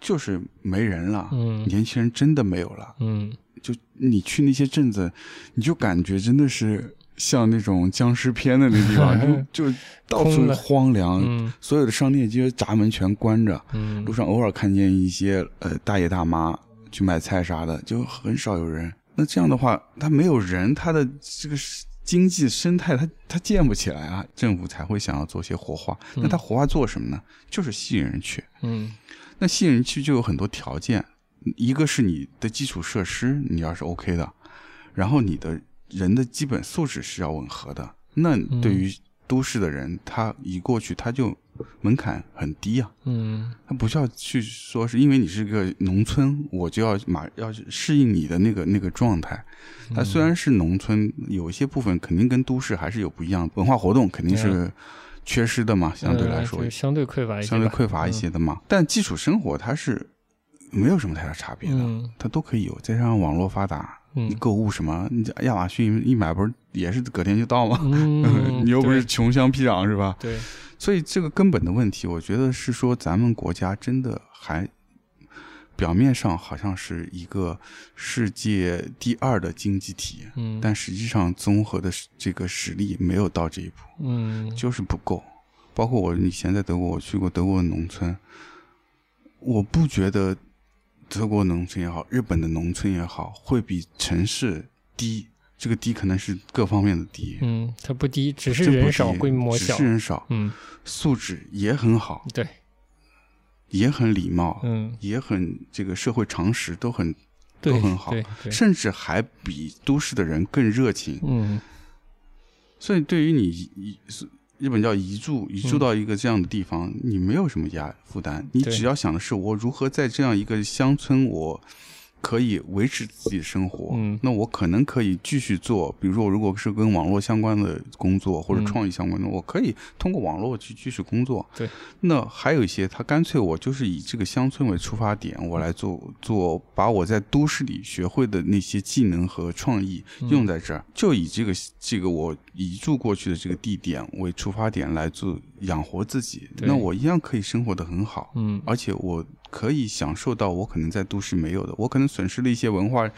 就是没人了，嗯。年轻人真的没有了。嗯。就你去那些镇子，你就感觉真的是像那种僵尸片的那地方，就就到处荒凉，嗯所有的商店街闸门全关着，嗯路上偶尔看见一些呃大爷大妈去买菜啥的，就很少有人。那这样的话，他没有人，他的这个经济生态他他建不起来啊，政府才会想要做些活化。那他活化做什么呢？就是吸引人去。嗯那吸引人去就有很多条件，一个是你的基础设施你要是 OK 的，然后你的人的基本素质是要吻合的。那对于都市的人，他一过去他就门槛很低啊，嗯他不需要去说是因为你是个农村，我就要马要适应你的那个那个状态。它虽然是农村，有一些部分肯定跟都市还是有不一样，文化活动肯定是缺失的嘛，相对来说相对匮乏一些，相对匮乏一些的嘛。但基础生活它是没有什么太大差别的，嗯它都可以有。再加上网络发达，嗯你购物什么，你亚马逊一买不是也是隔天就到吗？嗯，你又不是穷乡僻壤是吧？对，所以这个根本的问题，我觉得是说咱们国家真的还表面上好像是一个世界第二的经济体，嗯，但实际上综合的这个实力没有到这一步，嗯就是不够。包括我以前在德国，我去过德国的农村，我不觉得德国农村也好，日本的农村也好，会比城市低。这个低可能是各方面的低，嗯，它不低，只是人少，规模小。只是，人少，嗯，素质也很好，对，也很礼貌，嗯，也很这个社会常识都很，都很好甚至还比都市的人更热情。嗯。所以对于你日本叫移住，移住嗯。到一个这样的地方，你没有什么压负担，你只要想的是我如何在这样一个乡村，我可以维持自己的生活。嗯。那我可能可以继续做，比如说我如果是跟网络相关的工作或者嗯创意相关的，我可以通过网络去继续工作。对，那还有一些，他干脆我就是以这个乡村为出发点，我来做做，把我在都市里学会的那些技能和创意嗯。用在这儿，就以这个这个我移住过去的这个地点为出发点来做养活自己，那我一样可以生活的很好，嗯。而且我可以享受到我可能在都市没有的，我可能损失了一些文化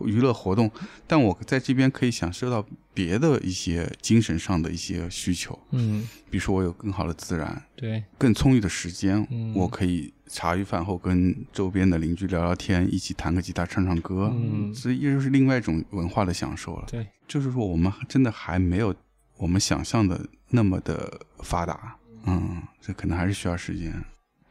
娱乐活动，但我在这边可以享受到别的一些精神上的一些需求，嗯，比如说我有更好的自然。对，更充裕的时间，嗯我可以茶余饭后跟周边的邻居聊聊天，一起弹个吉他、唱唱歌，嗯这又是另外一种文化的享受了。对，就是说，我们真的还没有我们想象的那么的发达，嗯，这可能还是需要时间。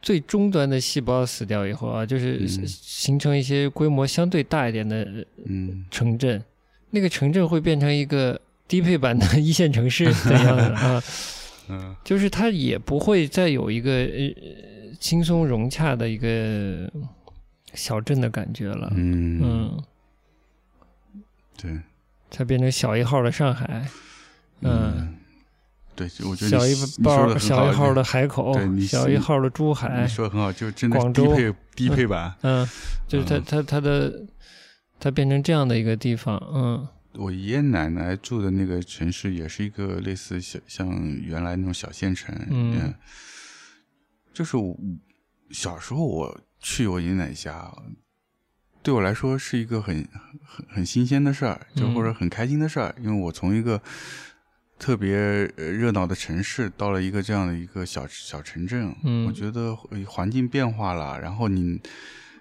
最终端的细胞死掉以后啊，就是嗯。形成一些规模相对大一点的嗯。城镇，那个城镇会变成一个低配版的一线城市 的样子啊，嗯。就是它也不会再有一个呃轻松融洽的一个小镇的感觉了，嗯，嗯，对，它变成小一号的上海，嗯，对，我觉得小一包小一号的海口对，小一号的珠海你，说的很好，就是真的是低配低配版。嗯，就是它嗯它它的它变成这样的一个地方，嗯我爷爷奶奶住的那个城市也是一个类似小像原来那种小县城，嗯就是我小时候我去我爷爷奶奶家，对我来说是一个很很很新鲜的事儿，就嗯或者很开心的事儿，因为我从一个特别呃热闹的城市到了一个这样的一个小小城镇，嗯我觉得呃环境变化了，然后你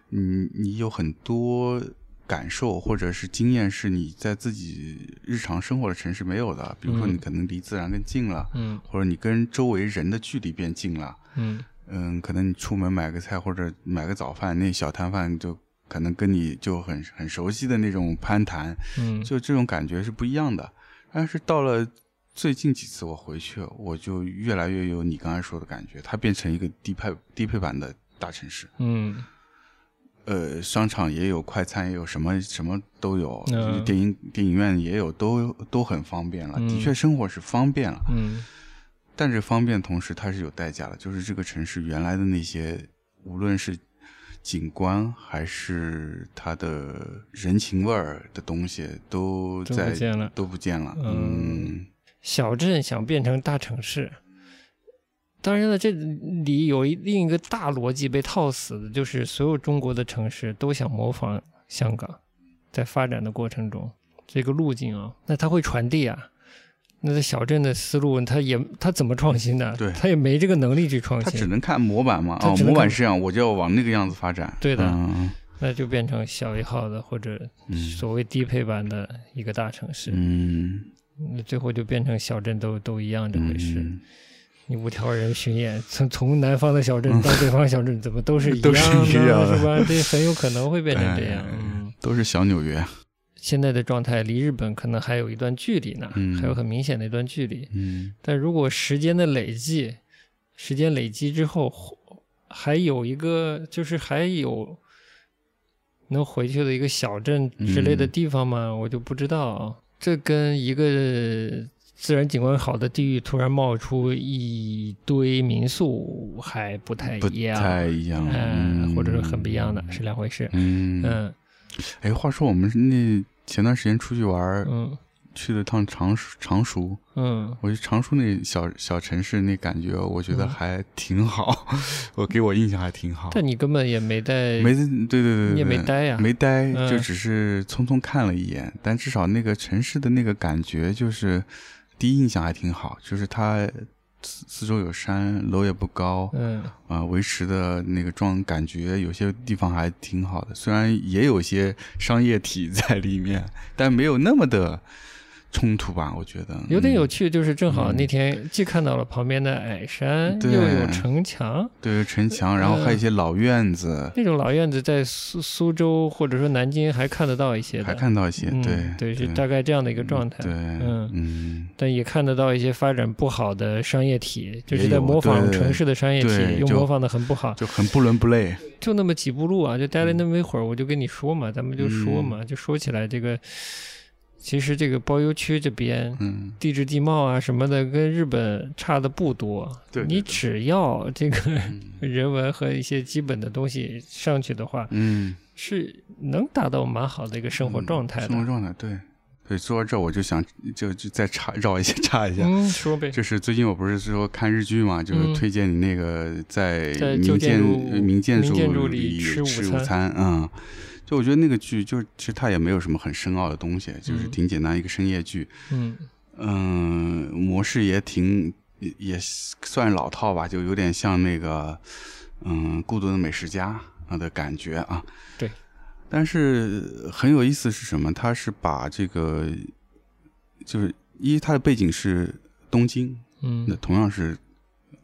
你你有很多感受或者是经验是你在自己日常生活的城市没有的，比如说嗯你可能离自然更近了，嗯或者你跟周围人的距离变近了。嗯嗯，可能你出门买个菜或者买个早饭，那小摊贩就可能跟你就很很熟悉的那种攀谈，嗯，就这种感觉是不一样的。但是到了最近几次我回去，我就越来越有你刚才说的感觉，它变成一个低配低配版的大城市。嗯呃，商场也有，快餐也有，什么什么都有，嗯就是电影电影院也有，都都很方便了。嗯的确，生活是方便了。嗯但是方便同时它是有代价的，就是这个城市原来的那些，无论是景观还是它的人情味儿的东西，都在都不见了。嗯嗯小镇想变成大城市。当然了，这里有一另一个大逻辑被套死的，就是所有中国的城市都想模仿香港，在发展的过程中，这个路径啊，那它会传递啊。那在小镇的思路，它也它怎么创新的？对它也没这个能力去创它只，能看模板嘛，哦，模板是这样，我就要往那个样子发展。对的嗯那就变成小一号的或者嗯所谓低配版的一个大城市，嗯，那最后就变成小镇都都一样这回事。嗯你五条人巡演，从从南方的小镇到北方小镇，怎么都是 一样一样的是吧？这很有可能会变成这样。哎嗯，都是小纽约。现在的状态离日本可能还有一段距离呢，嗯还有很明显的一段距离。嗯但如果时间的累计，时间累积之后，还有一个就是还有能回去的一个小镇之类的嗯地方吗？我就不知道。这跟一个自然景观好的地域突然冒出一堆民宿还不太一样，不太一样，嗯，嗯。或者是很不一样的，是两回事。嗯。嗯。哎，话说我们那前段时间出去玩儿，嗯去了趟常熟常熟，嗯。我觉得常熟那小小城市那感觉，我觉得嗯。还挺好，我给我印象还挺好。但你根本也没带，没对对对对，你也没对待呀没待，嗯。就只是匆匆看了一眼，但至少那个城市的那个感觉，就是第一印象还挺好，就是它四四周有山，楼也不高，嗯。啊、维持的那个状感觉有些地方还挺好的，虽然也有些商业体 在里面，但没有那么的冲突吧？我觉得有点有嗯趣，就是正好嗯。那天既看到了旁边的矮山，对。又有城墙。对城墙，然后还有一些老院子，那种老院子在苏苏州或者说南京还看得到一些的，还看到一些，嗯、对对，是大概这样的一个状态。对，嗯。嗯。但也看得到一些发展不好的商业体，就是在模仿城市的商业体，又模仿的很不好。就很不伦不类，就那么几步路啊，就待了那么一会儿，我就跟你说嘛，咱们就说嗯。嘛，就说起来这个，其实这个包邮区这边嗯，地质地貌啊什么的，跟日本差的不多。对对对你只要这个嗯人文和一些基本的东西上去的话，嗯，是能达到蛮好的一个生活状态的。生活状态，对。所以说到这，我就想就就再插绕一下 插一下，嗯，说呗。就是最近我不是说看日剧嘛，就是嗯推荐你那个在民建民建筑里里吃午餐餐，嗯，就我觉得那个剧就是其实它也没有什么很深奥的东西，就是嗯挺简单一个深夜剧，嗯嗯，模式也挺也也算老套吧，就有点像那个嗯《孤独的美食家》啊的感觉啊。对。但是很有意思是什么？它是把这个就是一，它的背景是东京，嗯那嗯同样是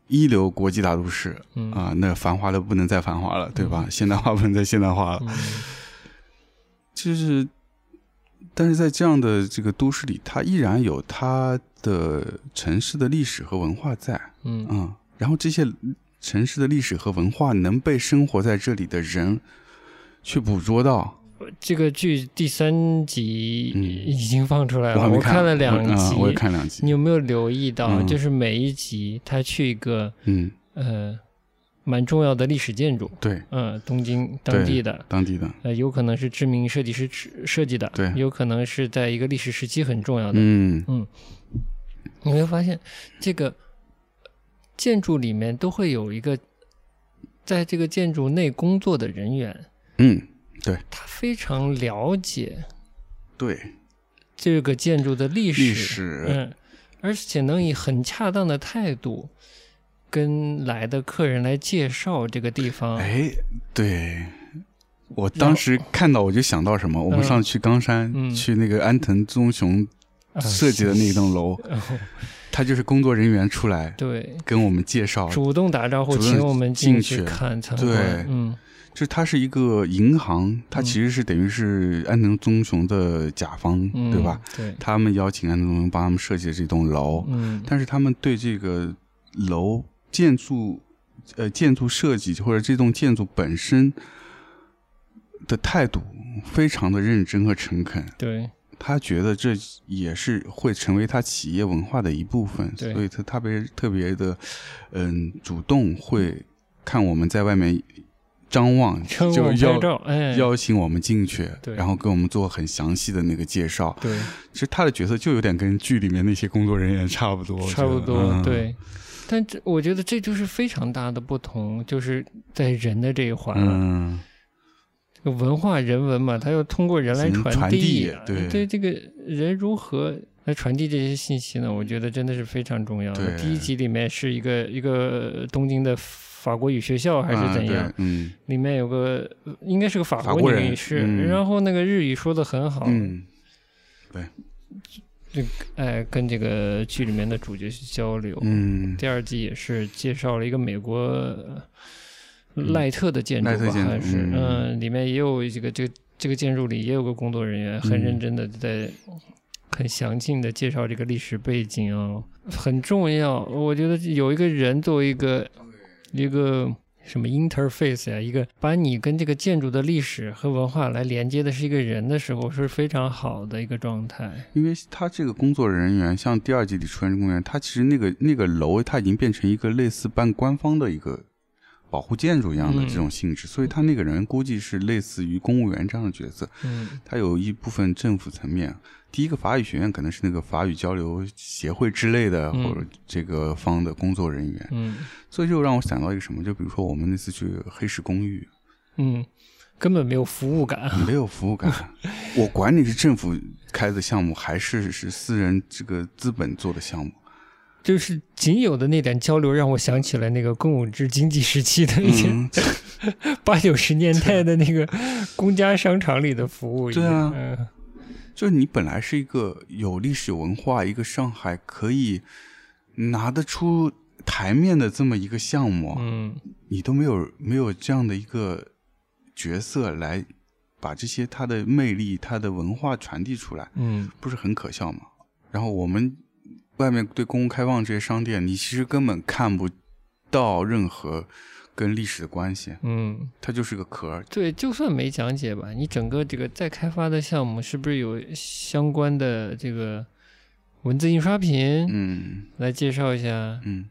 一流国际大都市嗯啊，那繁华的不能再繁华了，对吧？现代化不能再现代化了，嗯就是，但是在这样的这个都市里，它依然有它的城市的历史和文化在，嗯嗯，然后这些城市的历史和文化能被生活在这里的人去捕捉到，这个剧第三集嗯已经放出来了，我看了两集。嗯我也看两集你，有没有留意到，嗯就是每一集他去一个嗯，呃蛮重要的历史建筑，对，嗯、东京当地的，当地的，呃，有可能是知名设计师设计的，对。有可能是在一个历史时期很重要的。嗯。嗯你会发现，这个建筑里面都会有一个，在这个建筑内工作的人员，嗯，对。他非常了解对，这个建筑的历史，历史，嗯，而且能以很恰当的态度跟来的客人来介绍这个地方。哎，对。我当时看到我就想到什么，我们上次去冈山、嗯去那个安藤忠雄啊设计的那栋楼，他就是工作人员出来对，跟我们介绍，主动打招呼，请我们进进去去看参对。嗯就是它是一个银行，它嗯其实是等于是安藤忠雄的甲方，嗯，对吧？？对，他们邀请安藤忠雄帮他们设计的这栋楼，嗯但是他们对这个楼建筑，呃，建筑设计或者这栋建筑本身的态度非常的认真和诚恳。对，他觉得这也是会成为他企业文化的一部分，对。所以他特别特别的，嗯，主动会看我们在外面张望，就邀请我们进去，对。然后给我们做很详细的那个介绍。对，其实他的角色就有点跟剧里面那些工作人员差不多，差不多，嗯、对。但这我觉得这就是非常大的不同，就是在人的这一环了。嗯，这个文化人文嘛，它要通过人来传递。对对，这个人如何来传递这些信息呢？我觉得真的是非常重要的。第一集里面是一个一个东京的法国语学校还是怎样？里面有个呃应该是个法法国人女士，嗯然后那个日语说的很好，嗯，哎，跟这个剧里面的主角去交流。嗯，第二季也是介绍了一个美国赖特的建筑吧，还是嗯嗯，里面也有这个这个这个建筑里也有个工作人员，很嗯认真的在很详尽的介绍这个历史背景啊，很重要。我觉得有一个人作为一个一个什么 interface 呀、一个把你跟这个建筑的历史和文化来连接的是一个人的时候，是非常好的一个状态。因为他这个工作人员，像第二季里出现的工作人员，他其实那个那个楼，他已经变成一个类似半官方的一个保护建筑一样的嗯这种性质，所以他那个人估计是类似于公务员这样的角色。嗯他有一部分政府层面，第一个法语学院可能是那个法语交流协会之类的，嗯或者这个方的工作人员，嗯所以就让我想到一个什么，就比如说我们那次去黑石公寓，嗯，根本没有服务感。没有服务感，我管你是政府开的项目还是是私人这个资本做的项目，就是仅有的那点交流，让我想起了那个公有制经济时期的那些嗯，八九十年代的那个公家商场里的服务。对啊嗯就是你本来是一个有历史文化，一个上海可以拿得出台面的这么一个项目，嗯你都没有没有这样的一个角色来把这些它的魅力、它的文化传递出来，嗯不是很可笑吗？然后我们外面对公共开放这些商店，你其实根本看不到任何跟历史的关系，嗯，它就是个壳儿。对，就算没讲解吧，你整个这个再开发的项目是不是有相关的这个文字印刷品嗯来介绍一下？嗯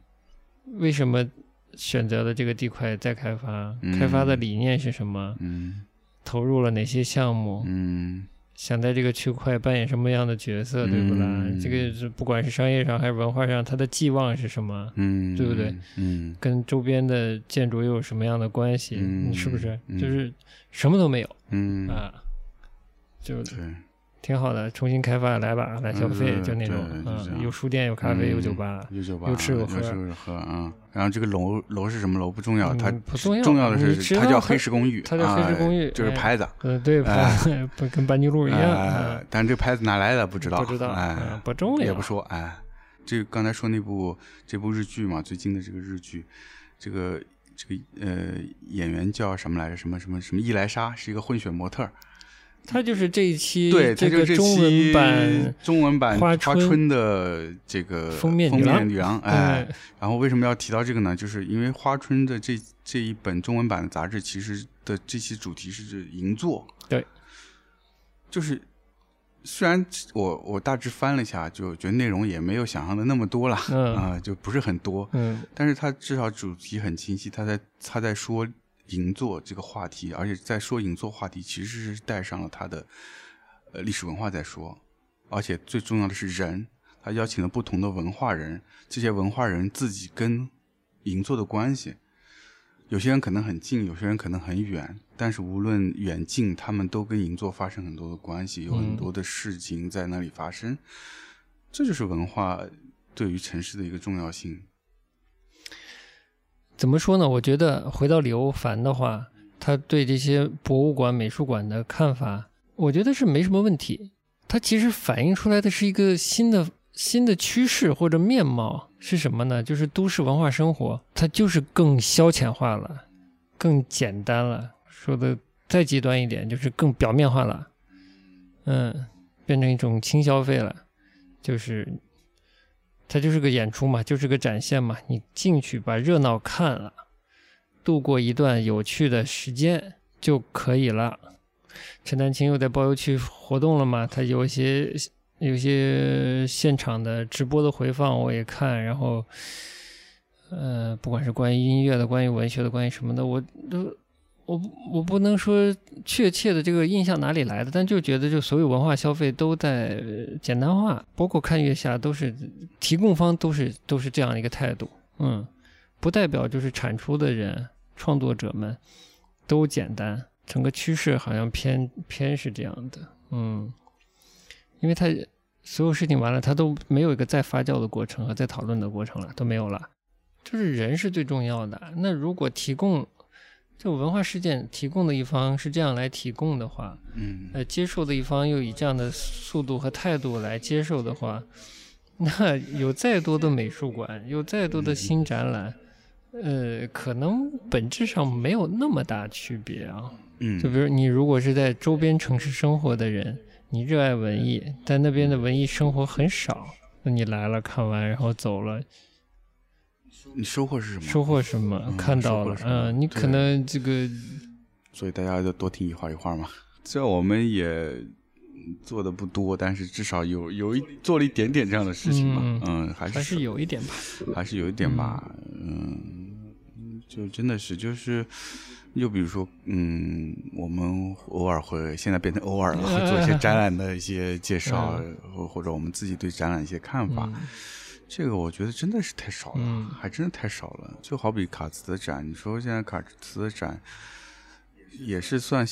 为什么选择了这个地块再开发？嗯开发的理念是什么？嗯投入了哪些项目？嗯想在这个区块扮演什么样的角色，对不啦？嗯这个是不管是商业上还是文化上，它的寄望是什么？嗯，对不对？嗯跟周边的建筑又有什么样的关系？是不是？嗯就是什么都没有嗯，啊，就对，挺好的，重新开发来吧，来消费，嗯就那种对就这样。啊，有书店，有咖啡，有嗯酒吧，有酒吧，有吃有喝。有吃有喝啊。然后这个楼楼是什么楼？不重要，嗯它不重要重要的是它叫黑石公寓，它叫黑石公寓哎就是哎牌子。嗯，对，哎。不不跟班尼路一样，但这个牌子哪来的不知道，不知道，哎啊，不重要，也不说，哎，这刚才说那部这部日剧嘛，最近的这个日剧，这个这个呃演员叫什么来着？什么什么什么伊莱莎，是一个混血模特儿。他就是这一期对，他这个就这中文期版中文版花春春的这个封面封女郎女郎，哎，嗯然后为什么要提到这个呢？就是因为花春的这这一本中文版的杂志，其实的这期主题是银座。对，就是虽然我我大致翻了一下，就觉得内容也没有想象的那么多了，嗯啊、就不是很多，嗯但是它至少主题很清晰，他在他在说银座这个话题，而且在说银座话题，其实是带上了他的呃历史文化在说，而且最重要的是人，他邀请了不同的文化人，这些文化人自己跟银座的关系，有些人可能很近，有些人可能很远，但是无论远近，他们都跟银座发生很多的关系，有很嗯多的事情在那里发生，这就是文化对于城市的一个重要性。怎么说呢？我觉得回到李欧凡的话，他对这些博物馆、美术馆的看法，我觉得是没什么问题。它其实反映出来的是一个新的新的趋势或者面貌是什么呢？就是都市文化生活，它就是更消遣化了，更简单了。说的再极端一点，就是更表面化了。嗯，变成一种轻消费了，就是它就是个演出嘛，就是个展现嘛。你进去把热闹看了，度过一段有趣的时间就可以了。陈丹青又在包邮区活动了嘛？他有一些有一些现场的直播的回放我也看，然后呃，不管是关于音乐的、关于文学的、关于什么的，我都我我不能说确切的这个印象哪里来的，但就觉得就所有文化消费都在简单化，包括看月下都是提供方都是都是这样一个态度，嗯，不代表就是产出的人、创作者们都简单，整个趋势好像偏偏是这样的，嗯，因为它所有事情完了，它都没有一个再发酵的过程和再讨论的过程了，都没有了，就是人是最重要的。那如果提供这个文化事件提供的一方是这样来提供的话，嗯呃，接受的一方又以这样的速度和态度来接受的话，那有再多的美术馆，有再多的新展览，呃，可能本质上没有那么大区别啊。嗯，就比如你如果是在周边城市生活的人，你热爱文艺，但那边的文艺生活很少，那你来了看完然后走了，你收获是什么？收获什么？嗯看到了，嗯，你可能这个所以大家就多听一会儿一会儿嘛。这我们也做的不多，但是至少有有一做了一点点这样的事情嘛。嗯嗯，还是还是有一点吧。还是有一点吧。嗯，就真的是就是。又比如说，嗯，我们偶尔会，现在变成偶尔了，会做一些展览的一些介绍，或或者我们自己对展览一些看法。嗯这个我觉得真的是太少了，嗯还真的太少了。就好比卡茨的展，你说现在卡茨的展也是算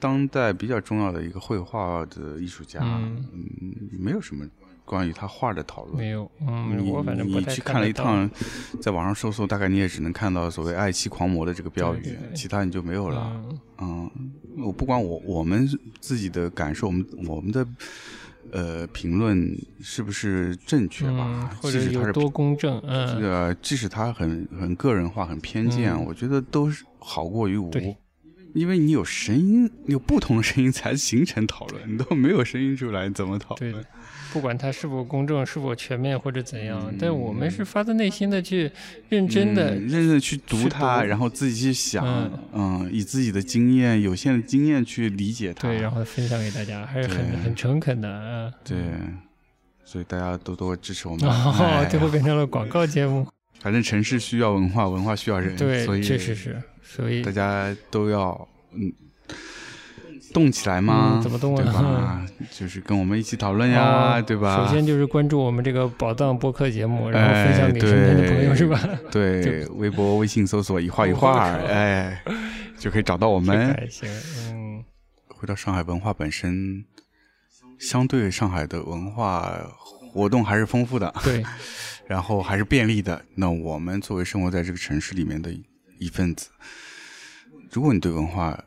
当代比较重要的一个绘画的艺术家，嗯嗯，没有什么关于他画的讨论。没有，嗯，你我反正不你去看了一趟，在网上搜搜，大概你也只能看到所谓“爱妻狂魔”的这个标语，对对对其他你就没有了。嗯，嗯，我不管我我们自己的感受，我们我们的呃评论是不是正确嗯吧？，或者它是多公正，这嗯，个，即使它很很个人化、很偏见，嗯我觉得都是好过于无。因为你有声音，有不同的声音才形成讨论，你都没有声音出来，你怎么讨论？不管它是否公正、是否全面或者怎样，但我们是发自内心的去认真的嗯认真的去读它，读然后自己去想，嗯嗯以自己的经验、有限的经验去理解它。对，然后分享给大家，还是很很诚恳的啊。对，所以大家多多支持我们。哦哎，最后变成了广告节目，反正城市需要文化，文化需要人，对所以，确实是，所以大家都要嗯动起来嘛，嗯怎么动啊对吧？就是跟我们一起讨论呀，哦对吧？首先就是关注我们这个宝藏播客节目，然后哎分享给身边的朋友，对是吧？对，微博、微信搜索“一画一画”，哎，就可以找到我们。还行，嗯，回到上海文化本身，相对上海的文化活动还是丰富的，对，然后还是便利的。那我们作为生活在这个城市里面的一份子，如果你对文化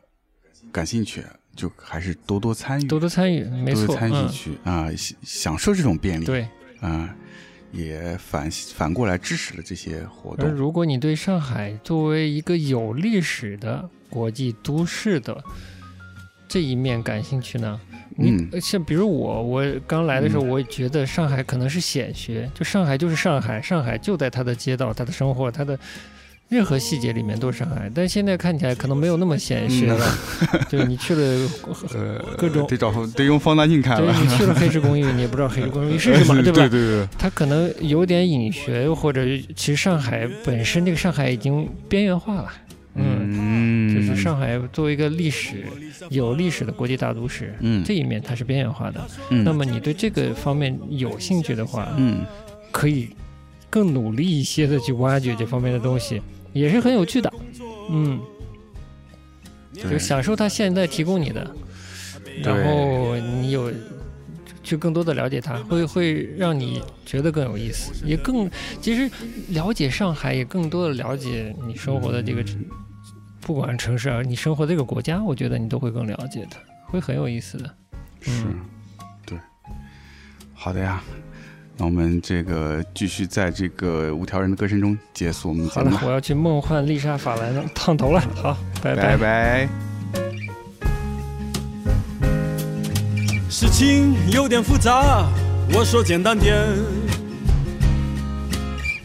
感兴趣，就还是多多参与，多多参与，没错，多多参与嗯，去啊、享享受这种便利，对。啊、也反反过来支持了这些活动。而如果你对上海作为一个有历史的国际都市的这一面感兴趣呢？你、像比如我，我刚来的时候，我也觉得上海可能是显学，就上海就是上海，上海就在它的街道、它的生活、它的任何细节里面都是上海。但现在看起来可能没有那么显示了，对 你去了呃，各种得找得用放大镜看了，对你去了黑石公寓，你也不知道黑石公寓 是什么，对吧？对对对，它可能有点隐学，或者其实上海本身这个上海已经边缘化了。嗯，嗯，就是上海作为一个历史有历史的国际大都市，嗯这一面它是边缘化的。嗯那么你对这个方面有兴趣的话，嗯可以更努力一些的去挖掘这方面的东西，也是很有趣的。嗯，就享受它现在提供你的，然后你有去更多的了解它，会会让你觉得更有意思，也更其实了解上海，也更多的了解你生活的这个，不管城市啊，你生活这个国家，我觉得你都会更了解的，会很有意思的。是嗯，对，好的呀。那我们这个继续在这个五条人的歌声中结束我们节目，，好了我要去梦幻丽莎法兰烫头了。好，拜拜拜。事情有点复杂，我说简单点。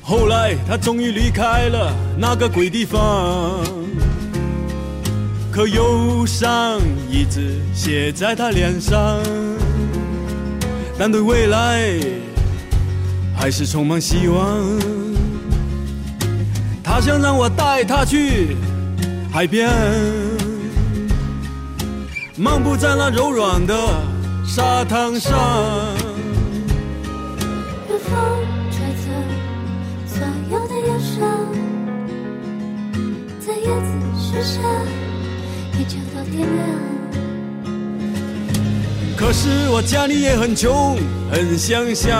后来他终于离开了那个鬼地方，可忧伤一直写在他脸上，但对未来还是充满希望。他想让我带他去海边。漫步在那柔软的沙滩上，有风吹走所有的忧伤，在叶子树下一直到天亮。可是我家里也很穷，很乡下，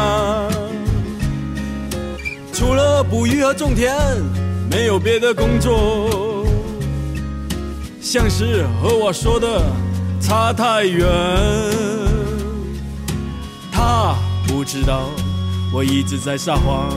除了捕鱼和种田，没有别的工作，像是和我说的差太远。他不知道我一直在撒谎。